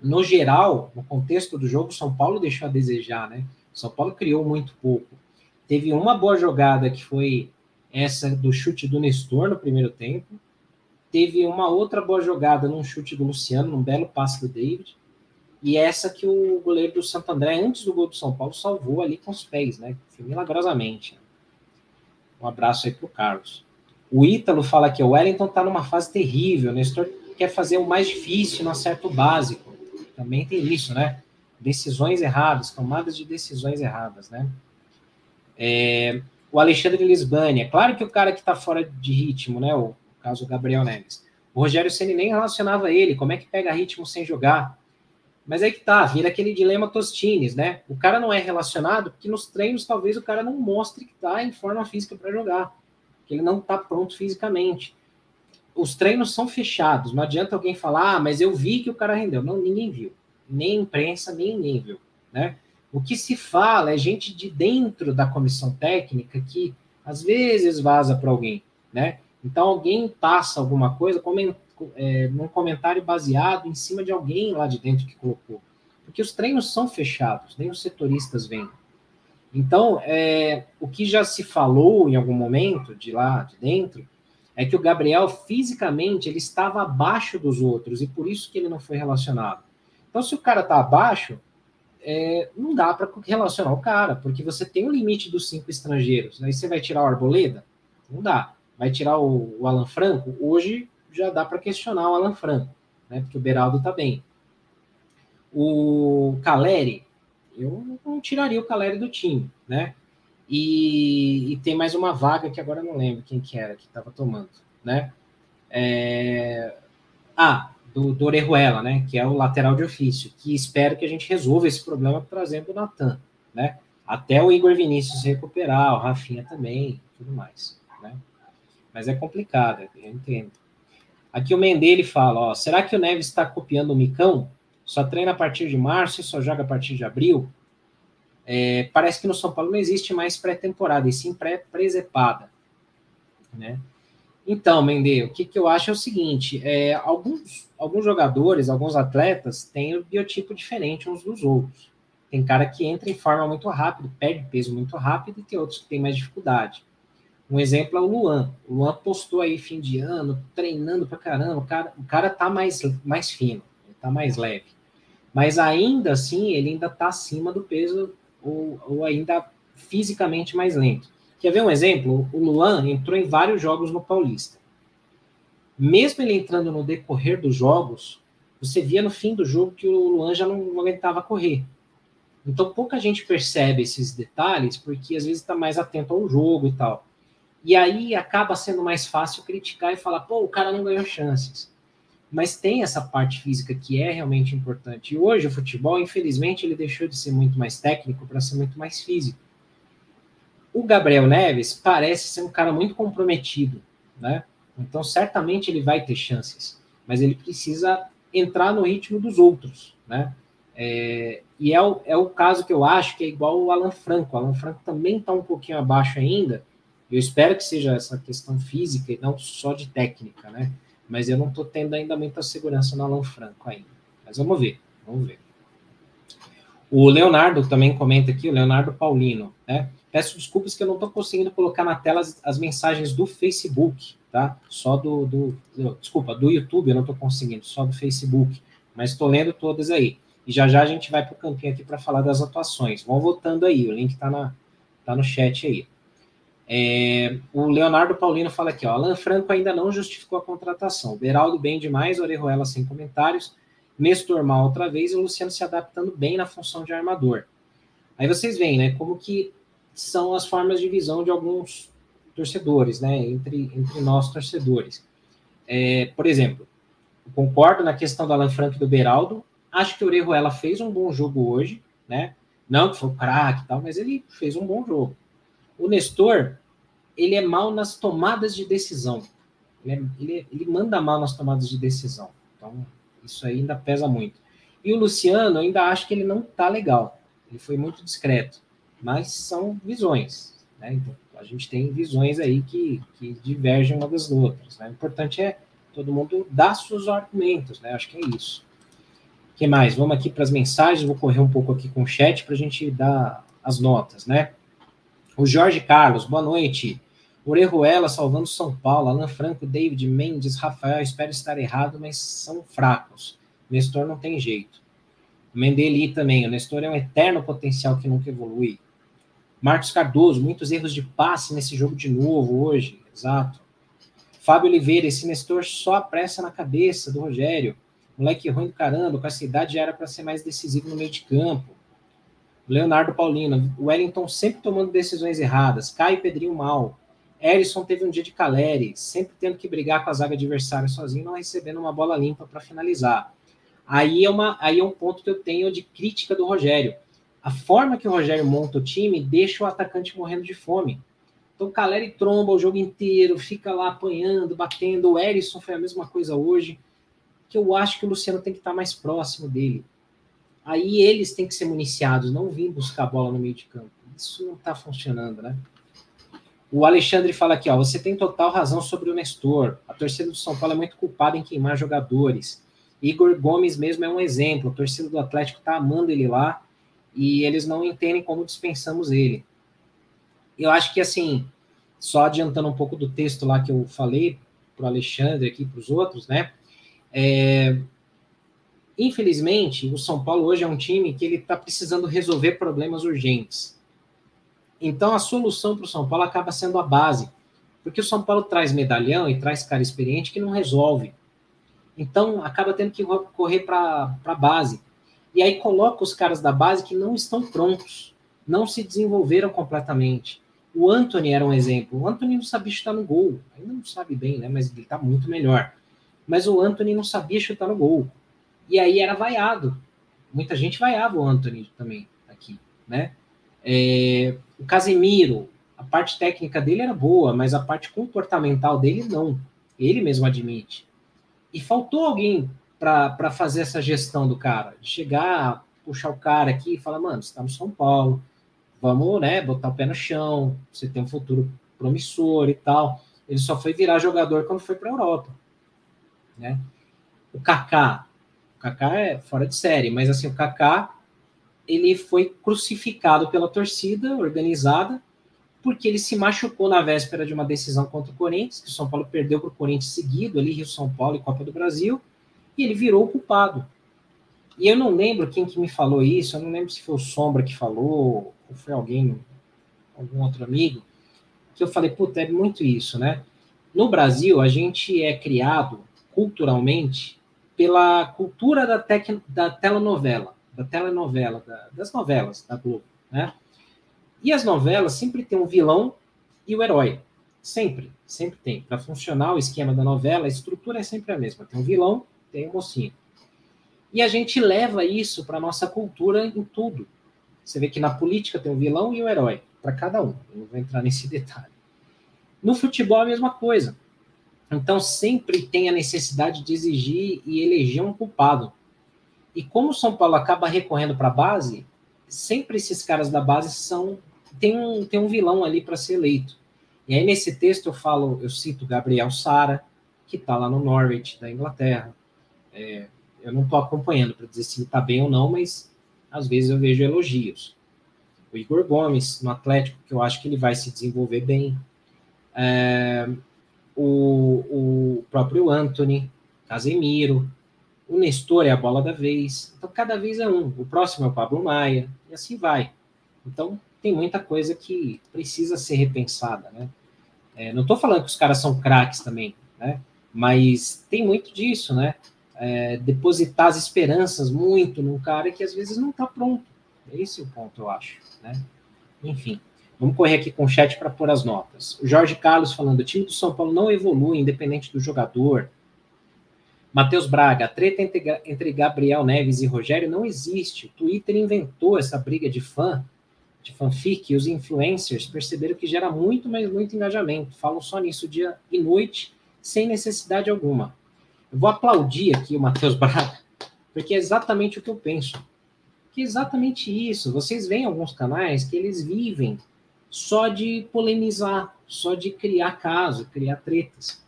no geral, no contexto do jogo, o São Paulo deixou a desejar, né? São Paulo criou muito pouco. Teve uma boa jogada que foi essa do chute do Nestor no primeiro tempo. Teve uma outra boa jogada num chute do Luciano, num belo passe do David. E essa que o goleiro do Santo André, antes do gol do São Paulo, salvou ali com os pés, né? Foi milagrosamente. Um abraço aí pro Carlos. O Ítalo fala que o Wellington tá numa fase terrível. O Nestor quer fazer o mais difícil, não acerta o básico. Também tem isso, né? Decisões erradas, tomadas de decisões erradas, né? É, o Alexandre Lisbani, é claro que o cara que está fora de ritmo, né? O, caso Gabriel Neves. O Rogério Ceni nem relacionava ele, como é que pega ritmo sem jogar? Mas aí que tá, vira aquele dilema Tostines, né? O cara não é relacionado porque nos treinos talvez o cara não mostre que está em forma física para jogar, que ele não está pronto fisicamente. Os treinos são fechados, não adianta alguém falar, ah, mas eu vi que o cara rendeu. Não, ninguém viu nem imprensa, nem nível, né? O que se fala é gente de dentro da comissão técnica que às vezes vaza para alguém, né? Então alguém passa alguma coisa é, num comentário baseado em cima de alguém lá de dentro que colocou. Porque os treinos são fechados, nem os setoristas vêm. Então, é, o que já se falou em algum momento de lá de dentro é que o Gabriel fisicamente ele estava abaixo dos outros e por isso que ele não foi relacionado. Então, se o cara tá abaixo, é, não dá para relacionar o cara, porque você tem o um limite dos cinco estrangeiros. Aí você vai tirar o Arboleda? Não dá. Vai tirar o, o Alan Franco? Hoje já dá para questionar o Alan Franco, né? Porque o Beraldo tá bem. O Caleri, eu não tiraria o Caleri do time, né? E, e, tem mais uma vaga que agora não lembro quem que era que estava tomando, né? É... Ah, do, do Orejuela, né? Que é o lateral de ofício, que espero que a gente resolva esse problema trazendo o Natan, né? Até o Igor Vinícius recuperar, o Rafinha também, tudo mais, né? Mas é complicado, eu entendo. Aqui o Mendele fala, ó, será que o Neves está copiando o Micão? Só treina a partir de março e só joga a partir de abril? É, parece que no São Paulo não existe mais pré-temporada, e sim pré-presepada, né? Então, Mendê, o que, que eu acho é o seguinte: é, alguns, alguns jogadores, alguns atletas têm um biotipo diferente uns dos outros. Tem cara que entra em forma muito rápido, perde peso muito rápido, e tem outros que têm mais dificuldade. Um exemplo é o Luan. O Luan postou aí fim de ano, treinando pra caramba. O cara, o cara tá mais, mais fino, tá mais leve. Mas ainda assim, ele ainda tá acima do peso, ou, ou ainda fisicamente mais lento. Quer ver um exemplo? O Luan entrou em vários jogos no Paulista. Mesmo ele entrando no decorrer dos jogos, você via no fim do jogo que o Luan já não aguentava correr. Então pouca gente percebe esses detalhes porque às vezes está mais atento ao jogo e tal. E aí acaba sendo mais fácil criticar e falar, pô, o cara não ganhou chances. Mas tem essa parte física que é realmente importante. E hoje o futebol, infelizmente, ele deixou de ser muito mais técnico para ser muito mais físico. O Gabriel Neves parece ser um cara muito comprometido, né? Então, certamente ele vai ter chances, mas ele precisa entrar no ritmo dos outros, né? É, e é o, é o caso que eu acho que é igual o Alan Franco. O Alan Franco também está um pouquinho abaixo ainda. Eu espero que seja essa questão física e não só de técnica, né? Mas eu não estou tendo ainda muita segurança no Alan Franco ainda. Mas vamos ver, vamos ver. O Leonardo também comenta aqui, o Leonardo Paulino, né? Peço desculpas que eu não estou conseguindo colocar na tela as, as, mensagens do Facebook, tá? Só do, do, desculpa, do YouTube eu não estou conseguindo, só do Facebook, mas estou lendo todas aí. E já já a gente vai para o campinho aqui para falar das atuações. Vão votando aí, o link está tá no chat aí. É, o Leonardo Paulino fala aqui, ó, Alan Franco ainda não justificou a contratação. Beraldo bem demais, Orejuela sem comentários, Nestor mal outra vez e o Luciano se adaptando bem na função de armador. Aí vocês veem, né, como que são as formas de visão de alguns torcedores, né, entre, entre nós torcedores. É, por exemplo, concordo na questão do Alan Franco e do Beraldo, acho que o Orejuela fez um bom jogo hoje, né, Não que foi craque e tal, mas ele fez um bom jogo. O Nestor, ele é mal nas tomadas de decisão. Ele, é, ele, ele manda mal nas tomadas de decisão. Então, isso aí ainda pesa muito. E o Luciano, ainda acho que ele não tá legal. Ele foi muito discreto. Mas são visões. Né? Então, a gente tem visões aí que, que divergem uma das outras. Né? O importante é todo mundo dar seus argumentos, né? Acho que é isso. O que mais? Vamos aqui para as mensagens, vou correr um pouco aqui com o chat para a gente dar as notas, né? O Jorge Carlos, boa noite. Orejuela salvando São Paulo, Alan Franco, David Mendes, Rafael, espero estar errado, mas são fracos. Nestor não tem jeito. Mendeli também, o Nestor é um eterno potencial que nunca evolui. Marcos Cardoso, muitos erros de passe nesse jogo de novo hoje, exato. Fábio Oliveira, esse Nestor só apressa na cabeça do Rogério. Moleque ruim do caramba, com essa idade já era para ser mais decisivo no meio de campo. Leonardo Paulino, Wellington sempre tomando decisões erradas. Caio Pedrinho mal. Erison teve um dia de Caleri, sempre tendo que brigar com a zaga adversária sozinho, não recebendo uma bola limpa para finalizar. Aí é, uma, aí é um ponto que eu tenho de crítica do Rogério. A forma que o Rogério monta o time deixa o atacante morrendo de fome. Então o Caleri tromba o jogo inteiro, fica lá apanhando, batendo. O Erisson foi a mesma coisa hoje. Que eu acho que o Luciano tem que estar mais próximo dele. Aí eles têm que ser municiados, não vir buscar a bola no meio de campo. Isso não está funcionando, né? O Alexandre fala aqui, ó, você tem total razão sobre o Nestor. A torcida do São Paulo é muito culpada em queimar jogadores. Igor Gomes mesmo é um exemplo. A torcida do Atlético está amando ele lá e eles não entendem como dispensamos ele eu acho que, assim, só adiantando um pouco do texto lá que eu falei para o Alexandre aqui, para os outros, né? É, infelizmente, o São Paulo hoje é um time que ele está precisando resolver problemas urgentes. Então, a solução para o São Paulo acaba sendo a base, porque o São Paulo traz medalhão e traz cara experiente que não resolve. Então, acaba tendo que correr para a base. E aí coloca os caras da base que não estão prontos, não se desenvolveram completamente. O Anthony era um exemplo. O Anthony não sabia chutar no gol. Ainda não sabe bem, né? Mas ele está muito melhor. Mas o Anthony não sabia chutar no gol. E aí era vaiado. Muita gente vaiava o Anthony também aqui, né? É, o Casemiro, a parte técnica dele era boa, mas a parte comportamental dele não. Ele mesmo admite. E faltou alguém para fazer essa gestão do cara, chegar, puxar o cara aqui e falar, mano, você está no São Paulo, vamos, né, botar o pé no chão, você tem um futuro promissor e tal. Ele só foi virar jogador quando foi para a Europa, né? O Kaká, o Kaká é fora de série, mas assim, o Kaká ele foi crucificado pela torcida organizada porque ele se machucou na véspera de uma decisão contra o Corinthians, que o São Paulo perdeu para o Corinthians seguido ali, Rio São Paulo e Copa do Brasil, e ele virou o culpado. E eu não lembro quem que me falou isso, eu não lembro se foi o Sombra que falou, ou foi alguém, algum outro amigo, que eu falei, puta, é muito isso, né? No Brasil, a gente é criado culturalmente pela cultura da, tec, da telenovela, da telenovela, da, das novelas da Globo, né? E as novelas sempre tem um vilão e o herói. Sempre, sempre tem. Para funcionar o esquema da novela, a estrutura é sempre a mesma. Tem um vilão, tem um mocinho. E a gente leva isso para nossa cultura em tudo. Você vê que na política tem o vilão e o herói, para cada um. Eu não vou entrar nesse detalhe. No futebol a mesma coisa. Então sempre tem a necessidade de exigir e eleger um culpado. E como o São Paulo acaba recorrendo para a base, sempre esses caras da base são tem um, tem um vilão ali para ser eleito. E aí nesse texto eu falo, eu cito Gabriel Sara, que está lá no Norwich da Inglaterra. É, eu não estou acompanhando para dizer se está bem ou não, mas às vezes eu vejo elogios. O Igor Gomes, no Atlético, que eu acho que ele vai se desenvolver bem. É, o, o próprio Anthony, Casemiro, o Nestor é a bola da vez. Então, cada vez é um. O próximo é o Pablo Maia, e assim vai. Então, tem muita coisa que precisa ser repensada, né? É, não estou falando que os caras são craques também, né? Mas tem muito disso, né? É, depositar as esperanças muito num cara que às vezes não está pronto. Esse é o ponto, eu acho. Né? Enfim, vamos correr aqui com o chat para pôr as notas. O Jorge Carlos falando: o time do São Paulo não evolui, independente do jogador. Matheus Braga, a treta entre, entre Gabriel Neves e Rogério não existe. O Twitter inventou essa briga de fã, de fanfic, e os influencers perceberam que gera muito, mas muito engajamento. Falam só nisso dia e noite, sem necessidade alguma. Eu vou aplaudir aqui o Matheus Braga, porque é exatamente o que eu penso. Que é exatamente isso. Vocês veem alguns canais que eles vivem só de polemizar, só de criar caso, criar tretas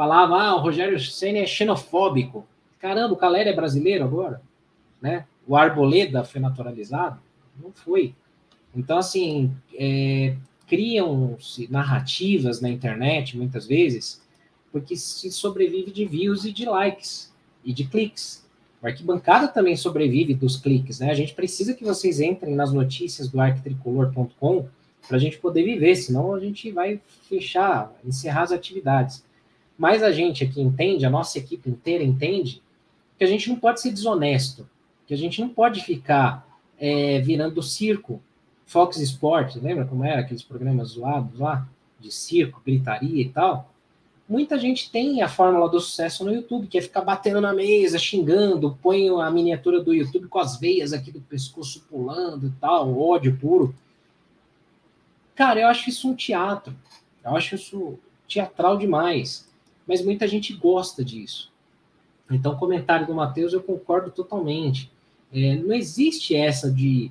falava, ah, o Rogério Senna é xenofóbico. Caramba, o Caleri é brasileiro agora, né? O Arboleda foi naturalizado? Não foi. Então, assim, é, criam-se narrativas na internet, muitas vezes, porque se sobrevive de views e de likes, e de cliques. O Arquibancada também sobrevive dos cliques, né? A gente precisa que vocês entrem nas notícias do arquitricolor.com para a gente poder viver, senão a gente vai fechar, encerrar as atividades. Mas a gente aqui entende, a nossa equipe inteira entende, que a gente não pode ser desonesto, que a gente não pode ficar é, virando circo. Fox Sports, lembra como era aqueles programas zoados lá? De circo, gritaria e tal. Muita gente tem a fórmula do sucesso no YouTube, que é ficar batendo na mesa, xingando, põe a miniatura do YouTube com as veias aqui do pescoço pulando e tal, ódio puro. Cara, eu acho isso um teatro. Eu acho isso teatral demais mas muita gente gosta disso. Então, comentário do Matheus, eu concordo totalmente. É, não existe essa de.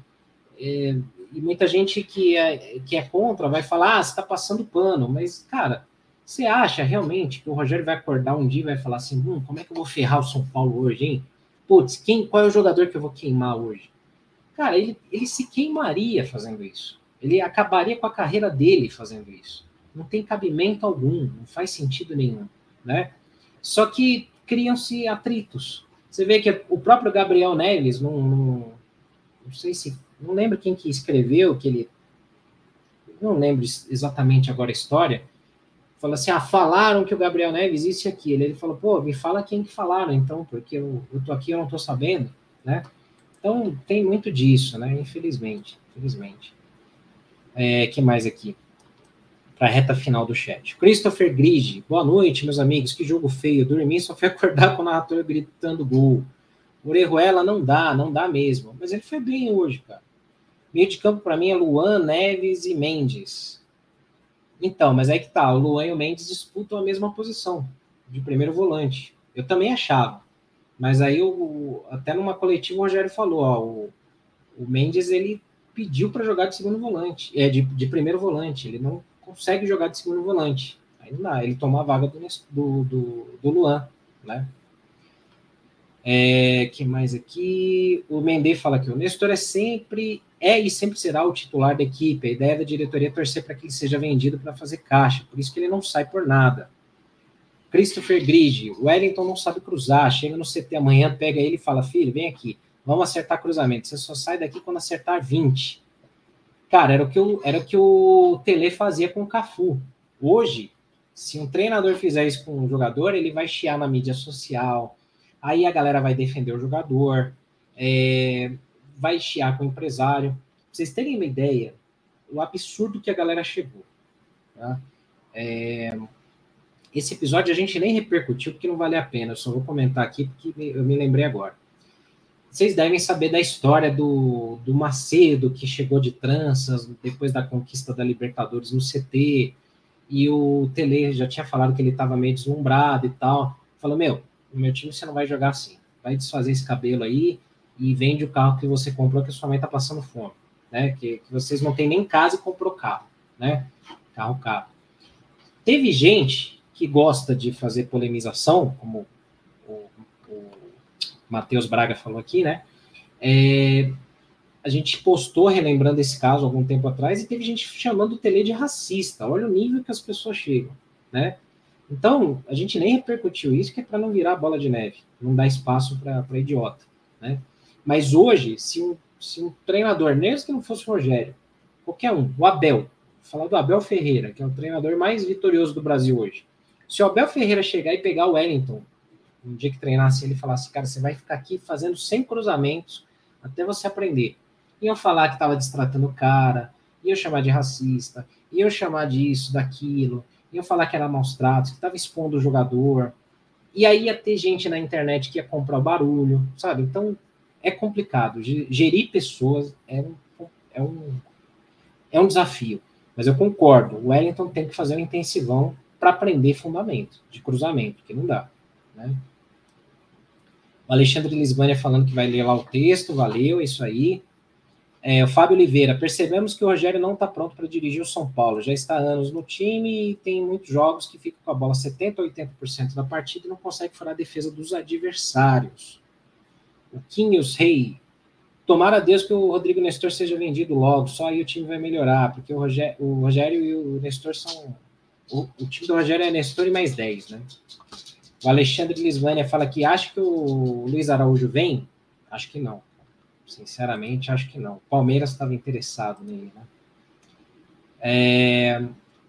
É, e muita gente que é, que é contra vai falar, ah, você está passando pano, mas, cara, você acha realmente que o Rogério vai acordar um dia e vai falar assim: hum, como é que eu vou ferrar o São Paulo hoje, hein? Putz, quem, qual é o jogador que eu vou queimar hoje? Cara, ele, ele se queimaria fazendo isso. Ele acabaria com a carreira dele fazendo isso. Não tem cabimento algum, não faz sentido nenhum né? Só que criam-se atritos. Você vê que o próprio Gabriel Neves, não, não, não sei se, não lembro quem que escreveu, que ele, não lembro exatamente agora a história, falou assim, ah, falaram que o Gabriel Neves isso e aquilo. Ele falou, pô, me fala quem que falaram, então, porque eu, eu tô aqui, eu não tô sabendo, né? Então, tem muito disso, né? Infelizmente, infelizmente. É, que mais aqui? para a reta final do chat. Christopher Grige, boa noite, meus amigos. Que jogo feio. Dormi só foi acordar com o narrador gritando gol. Orejuela não dá, não dá mesmo. Mas ele foi bem hoje, cara. Meio de campo para mim é Luan, Neves e Mendes. Então, mas aí que tá. O Luan e o Mendes disputam a mesma posição de primeiro volante. Eu também achava. Mas aí, o, até numa coletiva, o Rogério falou: ó, o, o Mendes ele pediu para jogar de segundo volante, é de, de primeiro volante. Ele não consegue jogar de segundo volante. Aí não dá, ele toma a vaga do, do, do, do Luan, né? É, que mais aqui? O Mendê fala que o Nestor é sempre é e sempre será o titular da equipe. A ideia da diretoria é torcer para que ele seja vendido para fazer caixa, por isso que ele não sai por nada. Christopher Grid, Wellington não sabe cruzar, chega no CT amanhã, pega ele e fala: Filho, vem aqui, vamos acertar cruzamento. Você só sai daqui quando acertar 20. Cara, era o que o, era o, que o Tele fazia com o Cafu. Hoje, se um treinador fizer isso com um jogador, ele vai chiar na mídia social, aí a galera vai defender o jogador, é, vai chiar com o empresário. Pra vocês terem uma ideia, o absurdo que a galera chegou. Tá? É, esse episódio a gente nem repercutiu porque não vale a pena, eu só vou comentar aqui porque eu me lembrei agora. Vocês devem saber da história do, do Macedo, que chegou de tranças depois da conquista da Libertadores no CT, e o Tele já tinha falado que ele estava meio deslumbrado e tal. Falou: Meu, no meu time você não vai jogar assim. Vai desfazer esse cabelo aí e vende o carro que você comprou, que sua mãe está passando fome. Né? Que, que vocês não têm nem casa e comprou carro. Né? Carro, carro. Teve gente que gosta de fazer polemização, como Matheus Braga falou aqui, né? É, a gente postou relembrando esse caso algum tempo atrás e teve gente chamando o Tele de racista. Olha o nível que as pessoas chegam, né? Então, a gente nem repercutiu isso, que é para não virar bola de neve, não dar espaço para idiota, né? Mas hoje, se um, se um treinador, mesmo que não fosse o Rogério, qualquer um, o Abel, falar do Abel Ferreira, que é o treinador mais vitorioso do Brasil hoje. Se o Abel Ferreira chegar e pegar o Wellington um dia que treinasse ele falasse, cara, você vai ficar aqui fazendo 100 cruzamentos até você aprender. Iam falar que estava destratando o cara, iam chamar de racista, iam chamar disso, daquilo, iam falar que era maus tratos, que estava expondo o jogador. E aí ia ter gente na internet que ia comprar o barulho, sabe? Então é complicado. Gerir pessoas é um, é um, é um desafio. Mas eu concordo, o Wellington tem que fazer um intensivão para aprender fundamento de cruzamento, que não dá. Né? O Alexandre Lisbânia falando que vai ler lá o texto, valeu, é isso aí. É, o Fábio Oliveira, percebemos que o Rogério não está pronto para dirigir o São Paulo. Já está há anos no time e tem muitos jogos que fica com a bola 70%, 80% da partida e não consegue furar a defesa dos adversários. O Quinhos Rei, tomara a Deus que o Rodrigo Nestor seja vendido logo, só aí o time vai melhorar, porque o Rogério, o Rogério e o Nestor são. O, o, time do Rogério é Nestor e mais 10, né? O Alexandre Lisvânia fala que acha que o Luiz Araújo vem? Acho que não. Sinceramente, acho que não. Palmeiras estava interessado nele, né? É...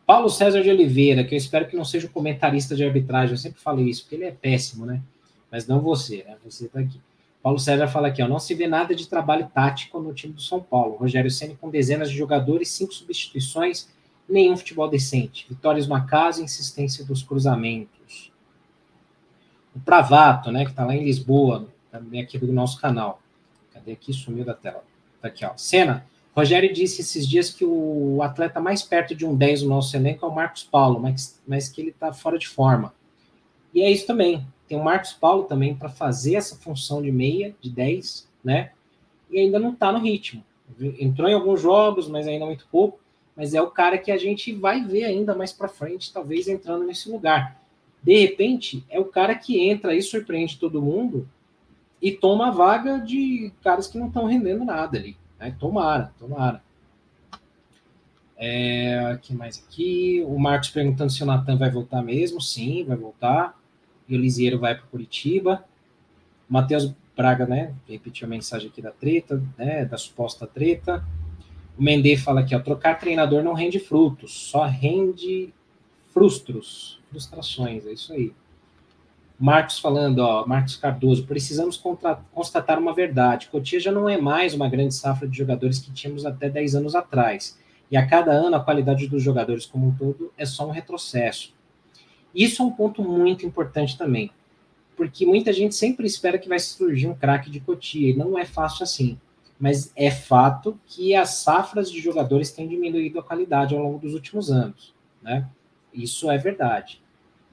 Paulo César de Oliveira, que eu espero que não seja o comentarista de arbitragem, eu sempre falo isso, porque ele é péssimo, né? Mas não você, né? Você está aqui. Paulo César fala aqui, ó, não se vê nada de trabalho tático no time do São Paulo. Rogério Ceni com dezenas de jogadores, cinco substituições, nenhum futebol decente. Vitórias no acaso, insistência dos cruzamentos. O Pravato, né, que está lá em Lisboa, também aqui do nosso canal. Cadê aqui? Sumiu da tela. Tá aqui, ó. Cena. Rogério disse esses dias que o atleta mais perto de um 10 no nosso elenco é o Marcos Paulo, mas, mas que ele está fora de forma. E é isso também. Tem o Marcos Paulo também para fazer essa função de meia, de 10, né? E ainda não está no ritmo. Entrou em alguns jogos, mas ainda muito pouco. Mas é o cara que a gente vai ver ainda mais para frente, talvez entrando nesse lugar. De repente, é o cara que entra e surpreende todo mundo e toma a vaga de caras que não estão rendendo nada ali. Né? Tomara, tomara. É, que mais aqui? O Marcos perguntando se o Natan vai voltar mesmo. Sim, vai voltar. E o Lisieiro vai para Curitiba. Matheus Braga, né? Repetiu a mensagem aqui da treta, né? Da suposta treta. O Mendê fala aqui, ó, trocar treinador não rende frutos, só rende frustros, frustrações, é isso aí. Marcos falando, ó, Marcos Cardoso, precisamos constatar uma verdade. Cotia já não é mais uma grande safra de jogadores que tínhamos até 10 anos atrás. E a cada ano a qualidade dos jogadores como um todo é só um retrocesso. Isso é um ponto muito importante também, porque muita gente sempre espera que vai surgir um craque de Cotia, e não é fácil assim. Mas é fato que as safras de jogadores têm diminuído a qualidade ao longo dos últimos anos, né? Isso é verdade.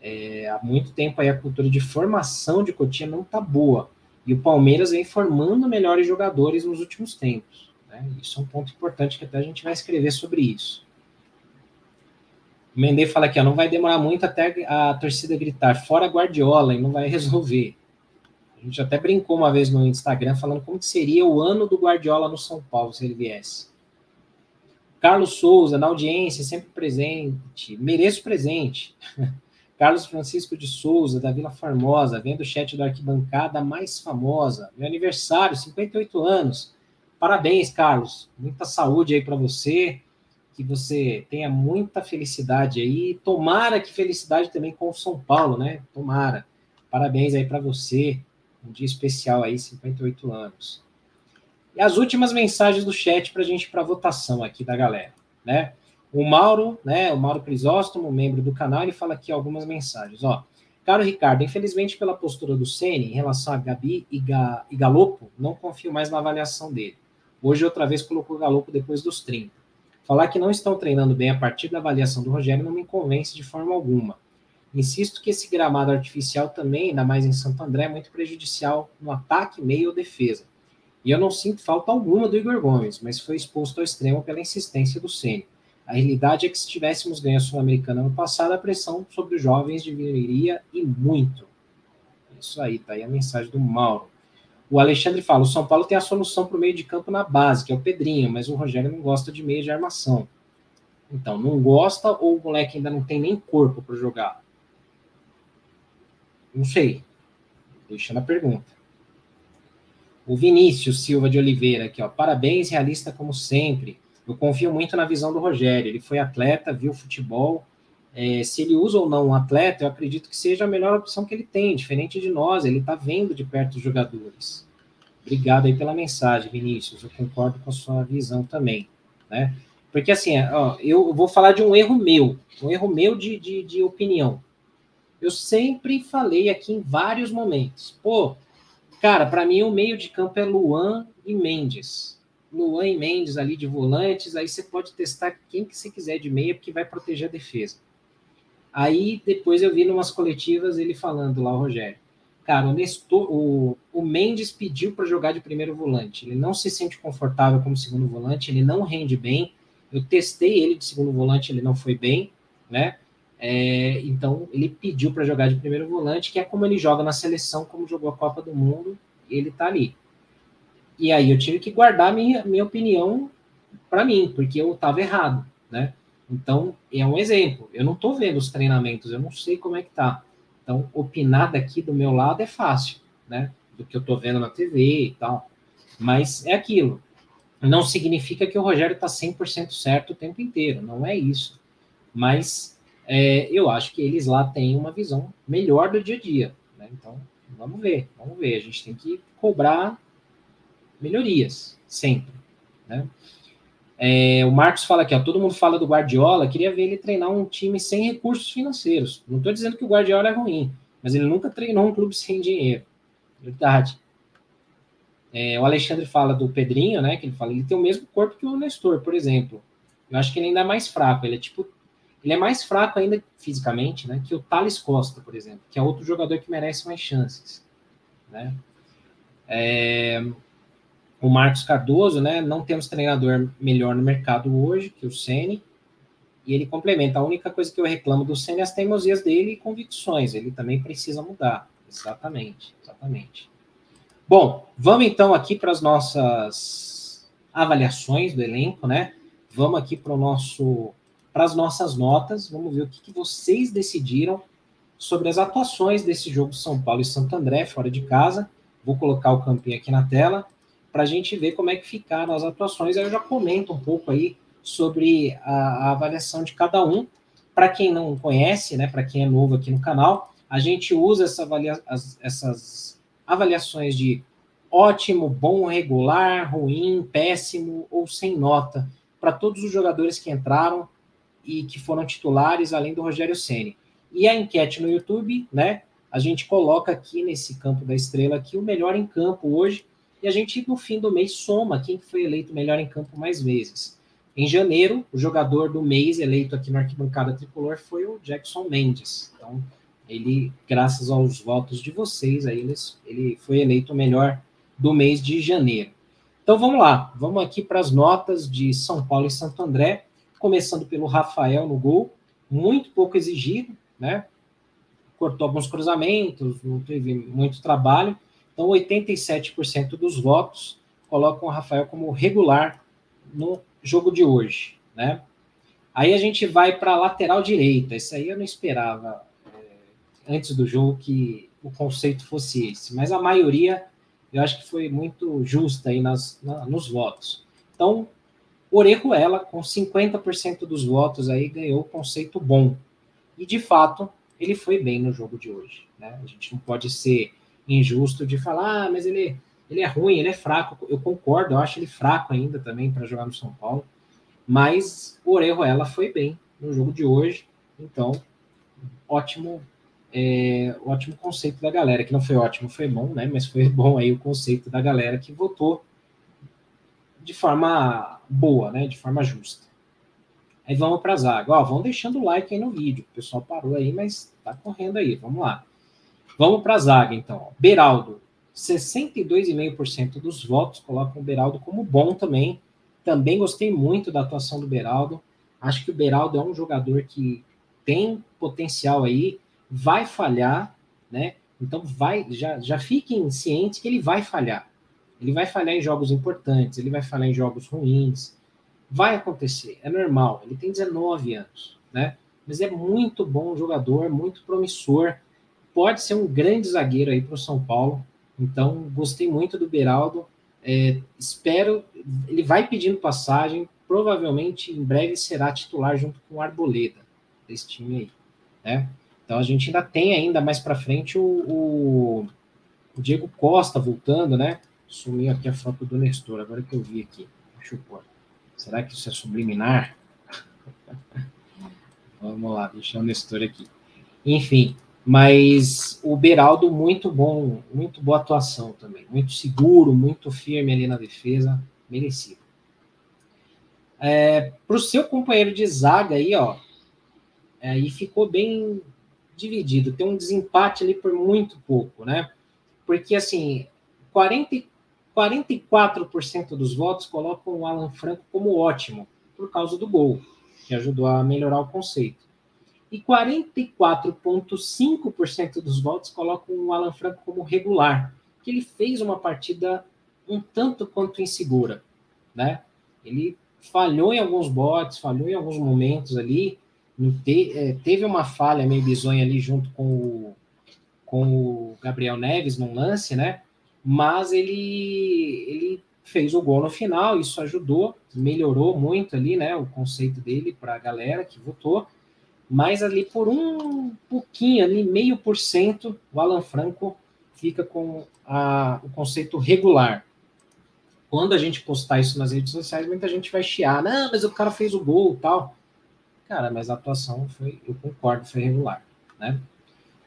É, há muito tempo aí a cultura de formação de Cotia não está boa. E o Palmeiras vem formando melhores jogadores nos últimos tempos. Né? Isso é um ponto importante que até a gente vai escrever sobre isso. O Mendê fala aqui, ó, não vai demorar muito até a torcida gritar fora Guardiola e não vai resolver. A gente até brincou uma vez no Instagram falando como seria o ano do Guardiola no São Paulo se ele viesse. Carlos Souza, na audiência, sempre presente. Mereço presente. Carlos Francisco de Souza, da Vila Formosa, vendo o chat da arquibancada mais famosa. Meu aniversário, 58 anos. Parabéns, Carlos. Muita saúde aí para você. Que você tenha muita felicidade aí. Tomara que felicidade também com o São Paulo, né? Tomara. Parabéns aí para você. Um dia especial aí, 58 anos. E as últimas mensagens do chat para a gente para votação aqui da galera, né? O Mauro, né, o Mauro Crisóstomo, membro do canal, ele fala aqui algumas mensagens, ó. Caro Ricardo, infelizmente pela postura do Ceni em relação a Gabi e, Ga, e Galopo, não confio mais na avaliação dele. Hoje outra vez colocou Galopo depois dos 30. Falar que não estão treinando bem a partir da avaliação do Rogério não me convence de forma alguma. Insisto que esse gramado artificial também, ainda mais em Santo André, é muito prejudicial no ataque, meio ou defesa. E eu não sinto falta alguma do Igor Gomes, mas foi exposto ao extremo pela insistência do Ceni. A realidade é que se tivéssemos ganho a Sul-Americana no passado, a pressão sobre os jovens diminuiria e muito. Isso aí, tá aí a mensagem do Mauro. O Alexandre fala: o São Paulo tem a solução para o meio de campo na base, que é o Pedrinho, mas o Rogério não gosta de meio de armação. Então, não gosta ou o moleque ainda não tem nem corpo para jogar? Não sei. Deixando a pergunta. O Vinícius Silva de Oliveira aqui, ó. Parabéns, realista como sempre. Eu confio muito na visão do Rogério. Ele foi atleta, viu futebol. É, se ele usa ou não um atleta, eu acredito que seja a melhor opção que ele tem, diferente de nós. Ele está vendo de perto os jogadores. Obrigado aí pela mensagem, Vinícius. Eu concordo com a sua visão também, né? Porque assim, ó, eu vou falar de um erro meu, um erro meu de, de, de opinião. Eu sempre falei aqui em vários momentos. Pô, cara, para mim o meio de campo é Luan e Mendes. Luan e Mendes ali de volantes, aí você pode testar quem que você quiser de meia, porque vai proteger a defesa. Aí depois eu vi numas coletivas ele falando lá, o Rogério. Cara, o, Nestor, o, o Mendes pediu para jogar de primeiro volante. Ele não se sente confortável como segundo volante, ele não rende bem. Eu testei ele de segundo volante, ele não foi bem, né? É, então ele pediu para jogar de primeiro volante, que é como ele joga na seleção, como jogou a Copa do Mundo, ele tá ali. E aí eu tive que guardar minha, minha opinião para mim, porque eu estava errado, né? Então, é um exemplo. Eu não estou vendo os treinamentos, eu não sei como é que tá. Então, opinar daqui do meu lado é fácil, né? Do que eu estou vendo na TV e tal. Mas é aquilo. Não significa que o Rogério está 100% certo o tempo inteiro, não é isso. Mas é, eu acho que eles lá têm uma visão melhor do dia a dia. Né? Então, vamos ver, vamos ver. A gente tem que cobrar melhorias, sempre. Né? É, o Marcos fala aqui, ó, todo mundo fala do Guardiola, queria ver ele treinar um time sem recursos financeiros. Não estou dizendo que o Guardiola é ruim, mas ele nunca treinou um clube sem dinheiro. Verdade. É, o Alexandre fala do Pedrinho, né? Que ele fala, ele tem o mesmo corpo que o Nestor, por exemplo. Eu acho que ele ainda é mais fraco. Ele é tipo, ele é mais fraco ainda fisicamente, né? Que o Thales Costa, por exemplo, que é outro jogador que merece mais chances, né? É, o Marcos Cardoso, né? Não temos treinador melhor no mercado hoje que o Ceni. E ele complementa. A única coisa que eu reclamo do Ceni é as teimosias dele e convicções. Ele também precisa mudar. Exatamente, exatamente. Bom, vamos então aqui para as nossas avaliações do elenco, né? Vamos aqui para o nosso para as nossas notas. Vamos ver o que, que vocês decidiram sobre as atuações desse jogo São Paulo e Santo André fora de casa. Vou colocar o campinho aqui na tela para a gente ver como é que ficaram as atuações. Aí eu já comento um pouco aí sobre a, a avaliação de cada um. Para quem não conhece, né, para quem é novo aqui no canal, a gente usa essa avalia, as, essas avaliações de ótimo, bom, regular, ruim, péssimo ou sem nota para todos os jogadores que entraram e que foram titulares, além do Rogério Ceni. E a enquete no YouTube, né? A gente coloca aqui nesse campo da estrela aqui o melhor em campo hoje e a gente, no fim do mês, soma quem foi eleito melhor em campo mais vezes. Em janeiro, o jogador do mês eleito aqui na arquibancada tricolor foi o Jackson Mendes. Então, ele, graças aos votos de vocês, aí ele, ele foi eleito o melhor do mês de janeiro. Então vamos lá, vamos aqui para as notas de São Paulo e Santo André, começando pelo Rafael no gol, muito pouco exigido, né? Cortou alguns cruzamentos, não teve muito trabalho, então, 87% dos votos colocam o Rafael como regular no jogo de hoje, né? Aí a gente vai para a lateral direita. Isso aí eu não esperava é, antes do jogo que o conceito fosse esse, mas a maioria eu acho que foi muito justa aí nas, na, nos votos. Então, Orejuela, com 50% dos votos aí, ganhou o conceito bom. E, de fato, ele foi bem no jogo de hoje. Né? A gente não pode ser injusto de falar, ah, mas ele, ele é ruim, ele é fraco. Eu concordo, eu acho ele fraco ainda também para jogar no São Paulo. Mas o ela foi bem no jogo de hoje. Então, ótimo é, ótimo conceito da galera, que não foi ótimo, foi bom, né? Mas foi bom aí o conceito da galera que votou de forma boa, né? De forma justa. Aí vamos para a zaga. Ó, vão deixando o like aí no vídeo. O pessoal parou aí, mas tá correndo aí. Vamos lá. Vamos para a zaga, então. Beraldo, 62,5% dos votos colocam o Beraldo como bom também. Também gostei muito da atuação do Beraldo. Acho que o Beraldo é um jogador que tem potencial aí, vai falhar, né? Então vai, já, já fiquem cientes que ele vai falhar. Ele vai falhar em jogos importantes, ele vai falhar em jogos ruins. Vai acontecer, é normal. Ele tem 19 anos, né? Mas é muito bom jogador, muito promissor pode ser um grande zagueiro aí para o São Paulo. Então, gostei muito do Beraldo. É, espero. Ele vai pedindo passagem. Provavelmente em breve será titular junto com o Arboleda desse time aí. Né? Então a gente ainda tem ainda mais para frente o, o, Diego Costa voltando, né? Sumiu aqui a foto do Nestor, agora que eu vi aqui. Deixa eu pôr. Será que isso é subliminar? Vamos lá, deixar o Nestor aqui. Enfim, Mas o Beraldo, muito bom, muito boa atuação também. Muito seguro, muito firme ali na defesa, merecido. É, Para o seu companheiro de zaga aí, ó, aí ficou bem dividido. Tem um desempate ali por muito pouco, né? Porque, assim, 40, 44% dos votos colocam o Alan Franco como ótimo, por causa do gol, que ajudou a melhorar o conceito e 44,5% dos votos colocam o Alan Franco como regular, que ele fez uma partida um tanto quanto insegura, né? Ele falhou em alguns botes, falhou em alguns momentos ali, é, teve uma falha meio bizonha ali junto com o, com o Gabriel Neves num lance, né? Mas ele, ele fez o gol no final, isso ajudou, melhorou muito ali, né? O conceito dele para a galera que votou mas ali por um pouquinho, ali meio por cento, o Alan Franco fica com a, o conceito regular. Quando a gente postar isso nas redes sociais, muita gente vai chiar, não, mas o cara fez o gol tal. Cara, mas a atuação foi, eu concordo, foi regular, né?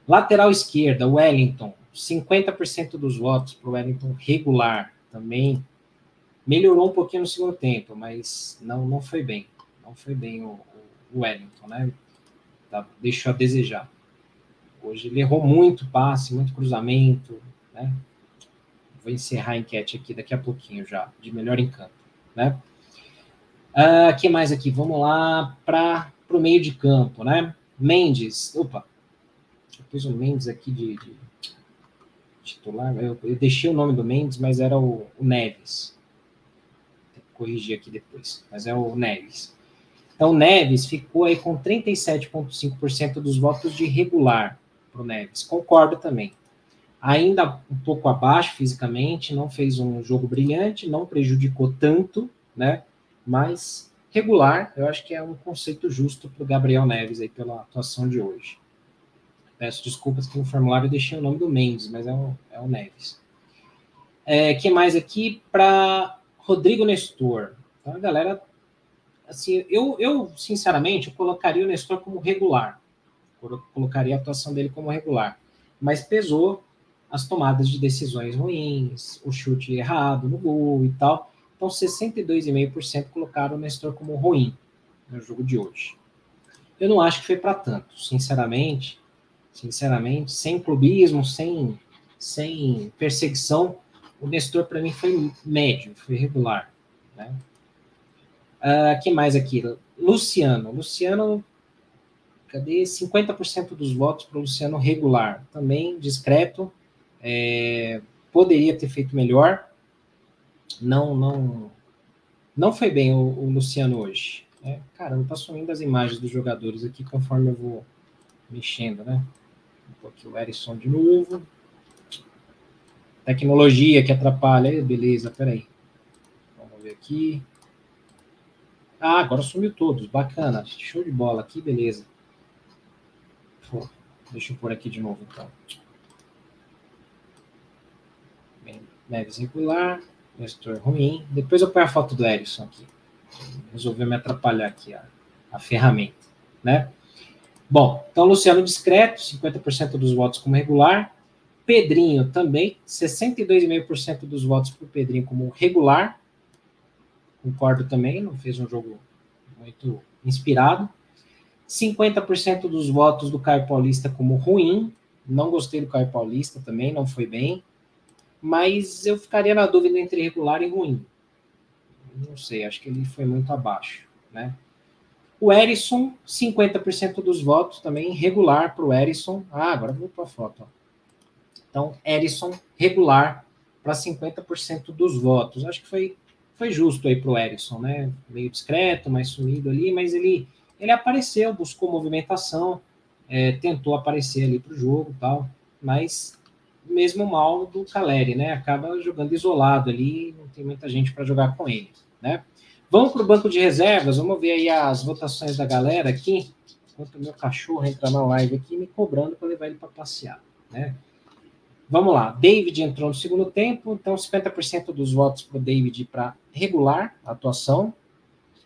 Lateral esquerda, Wellington, 50% dos votos para o Wellington regular também. Melhorou um pouquinho no segundo tempo, mas não, não foi bem. Não foi bem o, o Wellington, né? Tá? deixou a desejar. Hoje ele errou muito passe, muito cruzamento, né? Vou encerrar a enquete aqui daqui a pouquinho já, de melhor em campo, né? Uh, que mais aqui? Vamos lá para o meio de campo, né? Mendes, opa, eu pus o Mendes aqui de, de titular, eu, eu, deixei o nome do Mendes, mas era o, o Neves. Vou corrigir aqui depois, mas é o Neves. Então, Neves ficou aí com 37,5% dos votos de regular para o Neves. Concordo também. Ainda um pouco abaixo fisicamente, não fez um jogo brilhante, não prejudicou tanto, né? Mas regular, eu acho que é um conceito justo para o Gabriel Neves aí pela atuação de hoje. Peço desculpas que no formulário eu deixei o nome do Mendes, mas é o, é o Neves. É, que mais aqui para Rodrigo Nestor? Então a galera assim, eu, eu sinceramente eu colocaria o Nestor como regular, eu colocaria a atuação dele como regular, mas pesou as tomadas de decisões ruins, o chute errado no gol e tal. Então, 62,5% colocaram o Nestor como ruim no jogo de hoje. Eu não acho que foi para tanto, sinceramente. Sinceramente, sem clubismo, sem, sem perseguição, o Nestor para mim foi médio, foi regular. Né? Uh, que mais aqui? Luciano. Luciano, cadê? 50% dos votos para o Luciano regular. Também discreto. É, poderia ter feito melhor. Não, não, não foi bem o, o Luciano hoje. É, caramba, tá sumindo as imagens dos jogadores aqui conforme eu vou mexendo, né? Vou aqui o Erisson de novo. Tecnologia que atrapalha. Beleza, peraí. Vamos ver aqui. Ah, agora sumiu todos. Bacana. Show de bola aqui, beleza. Pô, deixa eu pôr aqui de novo, então. Neves regular, Nestor ruim. Depois eu ponho a foto do Erisson aqui. Resolveu me atrapalhar aqui a, a ferramenta, né? Bom, então Luciano discreto, 50% dos votos como regular. Pedrinho também, 62,5% dos votos para o Pedrinho como regular concordo também, não fez um jogo muito inspirado. 50% dos votos do Caio Paulista como ruim, não gostei do Caio Paulista também, não foi bem, mas eu ficaria na dúvida entre regular e ruim. Não sei, acho que ele foi muito abaixo, né? O Erisson, 50% dos votos também regular para o Erisson. Ah, agora para a foto. Então, Erisson regular para 50% dos votos. Acho que foi foi justo aí para o Erisson, né? Meio discreto, mais sumido ali, mas ele, ele apareceu, buscou movimentação, é, tentou aparecer ali para o jogo tal, mas mesmo mal do Caleri, né? Acaba jogando isolado ali, não tem muita gente para jogar com ele, né? Vamos para o banco de reservas, vamos ver aí as votações da galera aqui, enquanto o meu cachorro entra na live aqui me cobrando para levar ele para passear, né? Vamos lá, David entrou no segundo tempo, então 50% dos votos para o David para regular a atuação.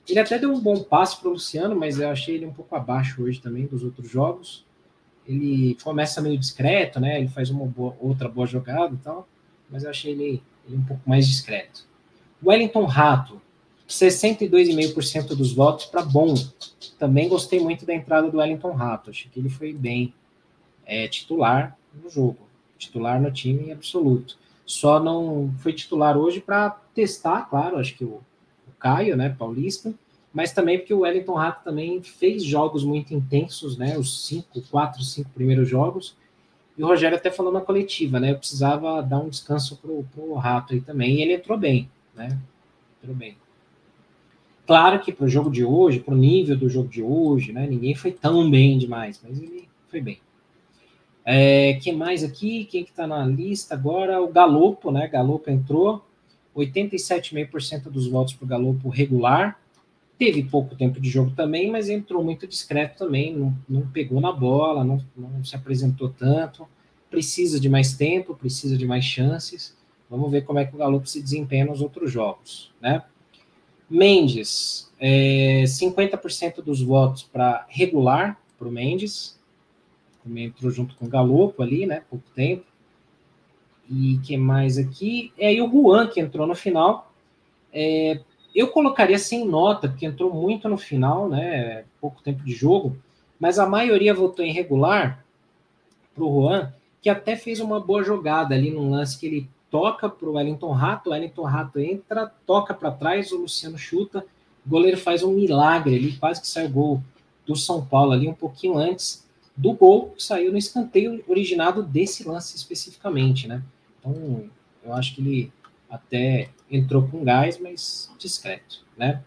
Ele até deu um bom passe para o Luciano, mas eu achei ele um pouco abaixo hoje também dos outros jogos. ele começa meio discreto, né? Ele faz uma boa, outra boa jogada e tal, mas eu achei ele, ele um pouco mais discreto. Wellington Rato, 62,5% dos votos para bom. Também gostei muito da entrada do Wellington Rato. Achei que ele foi bem é, titular no jogo, titular no time absoluto. Só não foi titular hoje para testar, claro, acho que o, o Caio, né, paulista, mas também porque o Wellington Rato também fez jogos muito intensos, né? Os cinco, quatro, cinco primeiros jogos. E o Rogério até falou na coletiva, né? Eu precisava dar um descanso pro, pro Rato aí também. E ele entrou bem, né? Entrou bem. Claro que para o jogo de hoje, para o nível do jogo de hoje, né? Ninguém foi tão bem demais, mas ele foi bem. É, quem mais aqui? Quem que está na lista agora? O Galopo, né? Galopo entrou. 87,5% dos votos para o Galopo regular. Teve pouco tempo de jogo também, mas entrou muito discreto também, não, não pegou na bola, não, não se apresentou tanto. Precisa de mais tempo, precisa de mais chances. Vamos ver como é que o Galo se desempenha nos outros jogos, né? Mendes, é, 50% dos votos para regular para o Mendes, também entrou junto com o Galopo ali, né? Pouco tempo. E que mais aqui? É aí o Juan que entrou no final. É, eu colocaria sem nota, porque entrou muito no final, né? Pouco tempo de jogo, mas a maioria votou em regular para o Juan, que até fez uma boa jogada ali num lance que ele toca para o Wellington Rato, o Wellington Rato entra, toca para trás, o Luciano chuta, o goleiro faz um milagre ali, quase que sai gol do São Paulo ali um pouquinho antes do gol que saiu no escanteio originado desse lance especificamente, né? Então, eu acho que ele até entrou com gás, mas discreto, né?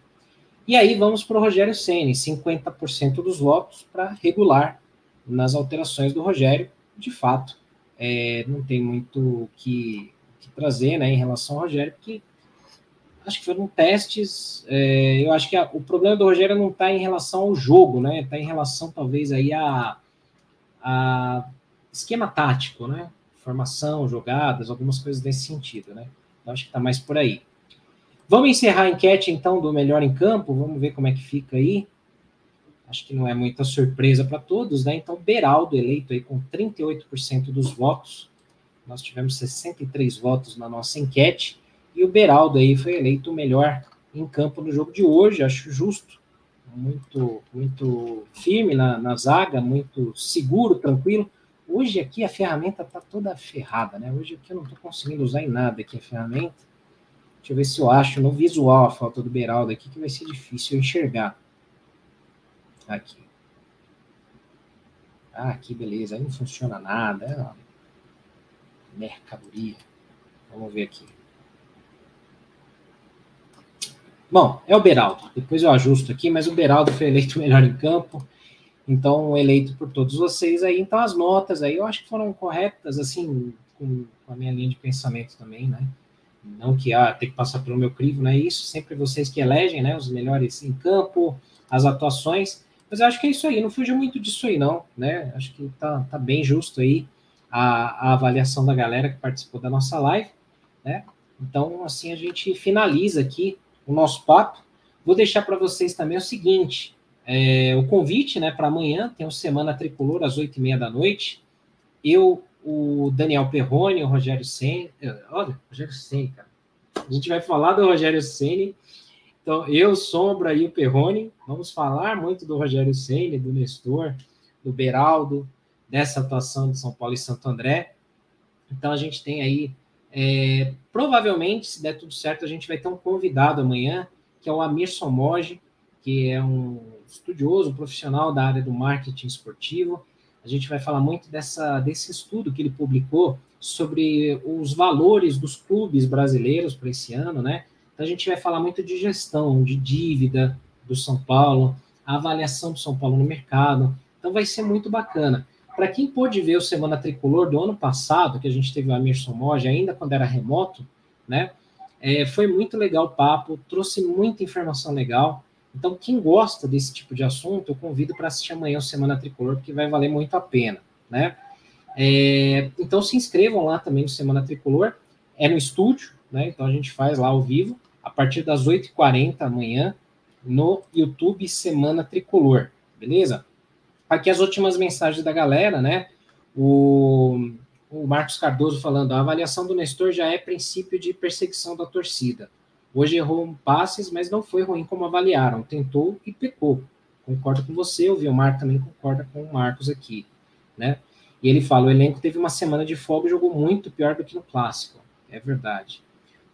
E aí vamos para o Rogério Ceni, 50% dos votos para regular nas alterações do Rogério. De fato, é, não tem muito que, que, trazer né, em relação ao Rogério, porque acho que foram testes. É, eu acho que a, o problema do Rogério não está em relação ao jogo, né? Está em relação, talvez, aí a, a esquema tático, né? Formação, jogadas, algumas coisas nesse sentido, né? Então, acho que está mais por aí. Vamos encerrar a enquete, então, do melhor em campo. Vamos ver como é que fica aí. Acho que não é muita surpresa para todos, né? Então, Beraldo eleito aí com 38% dos votos. Nós tivemos 63 votos na nossa enquete. E o Beraldo aí foi eleito o melhor em campo no jogo de hoje. Acho justo. Muito, muito firme na, na zaga, muito seguro, tranquilo. Hoje aqui a ferramenta está toda ferrada, né? Hoje aqui eu não estou conseguindo usar em nada aqui a ferramenta. Deixa eu ver se eu acho no visual a falta do Beraldo aqui, que vai ser difícil enxergar. Aqui. Ah, aqui, beleza. Aí não funciona nada. É mercadoria. Vamos ver aqui. Bom, é o Beraldo. Depois eu ajusto aqui, mas o Beraldo foi eleito melhor em campo então eleito por todos vocês aí. Então as notas aí eu acho que foram corretas, assim, com, a minha linha de pensamento também, né? Não que ah, tem que passar pelo meu crivo, não é isso, sempre vocês que elegem, né? Os melhores em campo, as atuações, mas eu acho que é isso aí, não fugiu muito disso aí, não, né? Acho que tá, tá bem justo aí a, a avaliação da galera que participou da nossa live, né? Então, assim, a gente finaliza aqui o nosso papo. Vou deixar para vocês também o seguinte: é, o convite né, para amanhã, tem o Semana Tricolor às oito e meia da noite. Eu, o Daniel Perrone, o Rogério Senni. É, olha, Rogério Senni, cara. A gente vai falar do Rogério Senni. Então, eu, Sombra e o Perrone, vamos falar muito do Rogério Senni, do Nestor, do Beraldo, dessa atuação de São Paulo e Santo André. Então, a gente tem aí, é, provavelmente, se der tudo certo, a gente vai ter um convidado amanhã, que é o Amir Somoge, que é um estudioso, profissional da área do marketing esportivo. A gente vai falar muito dessa, desse estudo que ele publicou sobre os valores dos clubes brasileiros para esse ano, né? Então a gente vai falar muito de gestão, de dívida do São Paulo, a avaliação do São Paulo no mercado. Então vai ser muito bacana. Para quem pôde ver o Semana Tricolor do ano passado, que a gente teve o Amirson Moja, ainda quando era remoto, né? É, foi muito legal o papo, trouxe muita informação legal. Então, quem gosta desse tipo de assunto, eu convido para assistir amanhã o Semana Tricolor, porque vai valer muito a pena, né? É, então, se inscrevam lá também no Semana Tricolor, é no estúdio, né? Então, a gente faz lá ao vivo, a partir das 8h40 amanhã, no YouTube Semana Tricolor, beleza? Aqui as últimas mensagens da galera, né? O, o Marcos Cardoso falando, a avaliação do Nestor já é princípio de perseguição da torcida. Hoje errou passes, mas não foi ruim como avaliaram. Tentou e pecou. Concordo com você, o Vilmar também concorda com o Marcos aqui, né? E ele fala, o elenco teve uma semana de folga e jogou muito pior do que no clássico. É verdade.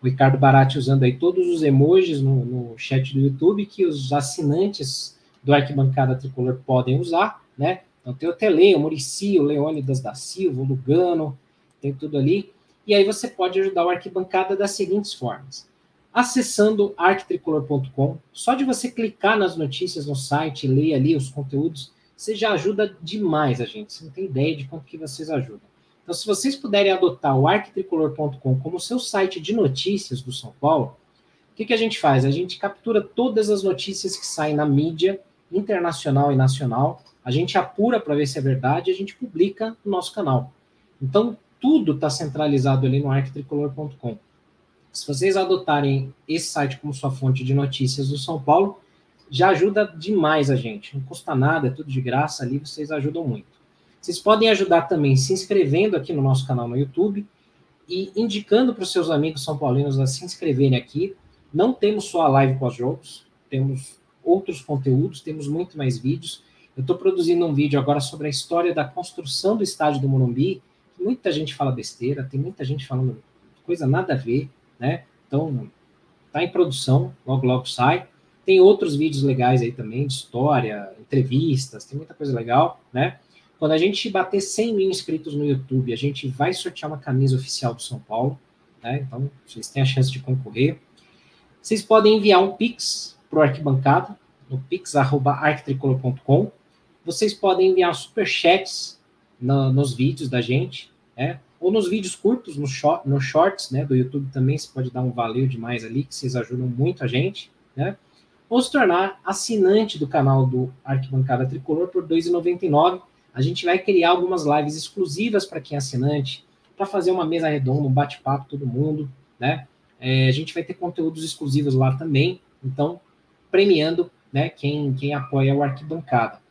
O Ricardo Barati usando aí todos os emojis no, no chat do YouTube que os assinantes do Arquibancada Tricolor podem usar, né? Então tem o Tele, o Murici, o Leônidas da Silva, o Lugano, tem tudo ali. E aí você pode ajudar o Arquibancada das seguintes formas. Acessando arquitricolor.com, só de você clicar nas notícias no site, ler ali os conteúdos, você já ajuda demais a gente. Você não tem ideia de quanto que vocês ajudam. Então, se vocês puderem adotar o arquitricolor.com como seu site de notícias do São Paulo, o que, que a gente faz? A gente captura todas as notícias que saem na mídia internacional e nacional, a gente apura para ver se é verdade e a gente publica no nosso canal. Então, tudo está centralizado ali no arquitricolor.com. Se vocês adotarem esse site como sua fonte de notícias do São Paulo, já ajuda demais a gente. Não custa nada, é tudo de graça ali, vocês ajudam muito. Vocês podem ajudar também se inscrevendo aqui no nosso canal no YouTube e indicando para os seus amigos são paulinos a se inscreverem aqui. Não temos só a live pós-jogos, temos outros conteúdos, temos muito mais vídeos. Eu estou produzindo um vídeo agora sobre a história da construção do estádio do Morumbi. Muita gente fala besteira, tem muita gente falando coisa nada a ver, né? Então, está em produção, logo logo sai. Tem outros vídeos legais aí também, de história, entrevistas, tem muita coisa legal, né? Quando a gente bater 100 mil inscritos no YouTube, a gente vai sortear uma camisa oficial do São Paulo, né? Então, vocês têm a chance de concorrer. Vocês podem enviar um Pix para o Arquibancada, no pix.arquitricolor.com. Vocês podem enviar superchats no, nos vídeos da gente, né? Ou nos vídeos curtos, no, short, no shorts, né? Do YouTube também, você pode dar um valeu demais ali, que vocês ajudam muito a gente, né? Ou se tornar assinante do canal do Arquibancada Tricolor por R$ 2,99 a gente vai criar algumas lives exclusivas para quem é assinante, para fazer uma mesa redonda, um bate-papo todo mundo, né? É, a gente vai ter conteúdos exclusivos lá também, então premiando, né, quem, quem apoia o Arquibancada.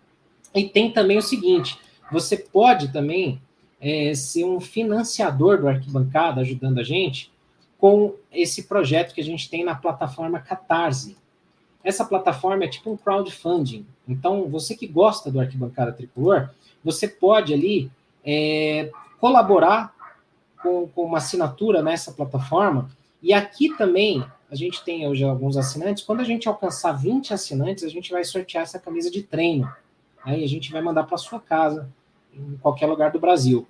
E tem também o seguinte, você pode também é, ser um financiador do Arquibancada, ajudando a gente, com esse projeto que a gente tem na plataforma Catarse. Essa plataforma é tipo um crowdfunding. Então, você que gosta do Arquibancada Tricolor, você pode ali é, colaborar com, com, uma assinatura nessa plataforma. E aqui também, a gente tem hoje alguns assinantes. Quando a gente alcançar 20 assinantes, a gente vai sortear essa camisa de treino. E a gente vai mandar para sua casa, em qualquer lugar do Brasil.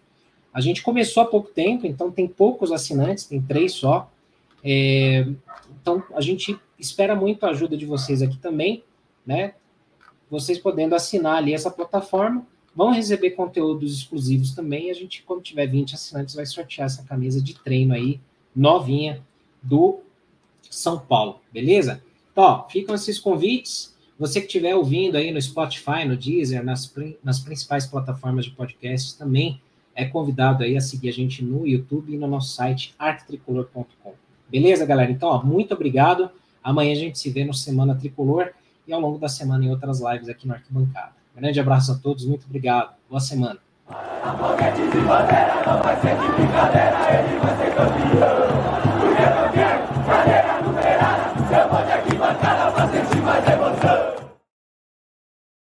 A gente começou há pouco tempo, então tem poucos assinantes, tem três só. É, então a gente espera muito a ajuda de vocês aqui também, né? Vocês podendo assinar ali essa plataforma vão receber conteúdos exclusivos também. A gente, quando tiver 20 assinantes, vai sortear essa camisa de treino aí, novinha, do São Paulo, beleza? Então, ó, ficam esses convites. Você que estiver ouvindo aí no Spotify, no Deezer, nas, nas principais plataformas de podcast, também é convidado aí a seguir a gente no YouTube e no nosso site arquitricolor.com. Beleza, galera? Então, ó, muito obrigado. Amanhã a gente se vê no Semana Tricolor e ao longo da semana em outras lives aqui no Arquibancada. Grande abraço a todos, muito obrigado. Boa semana.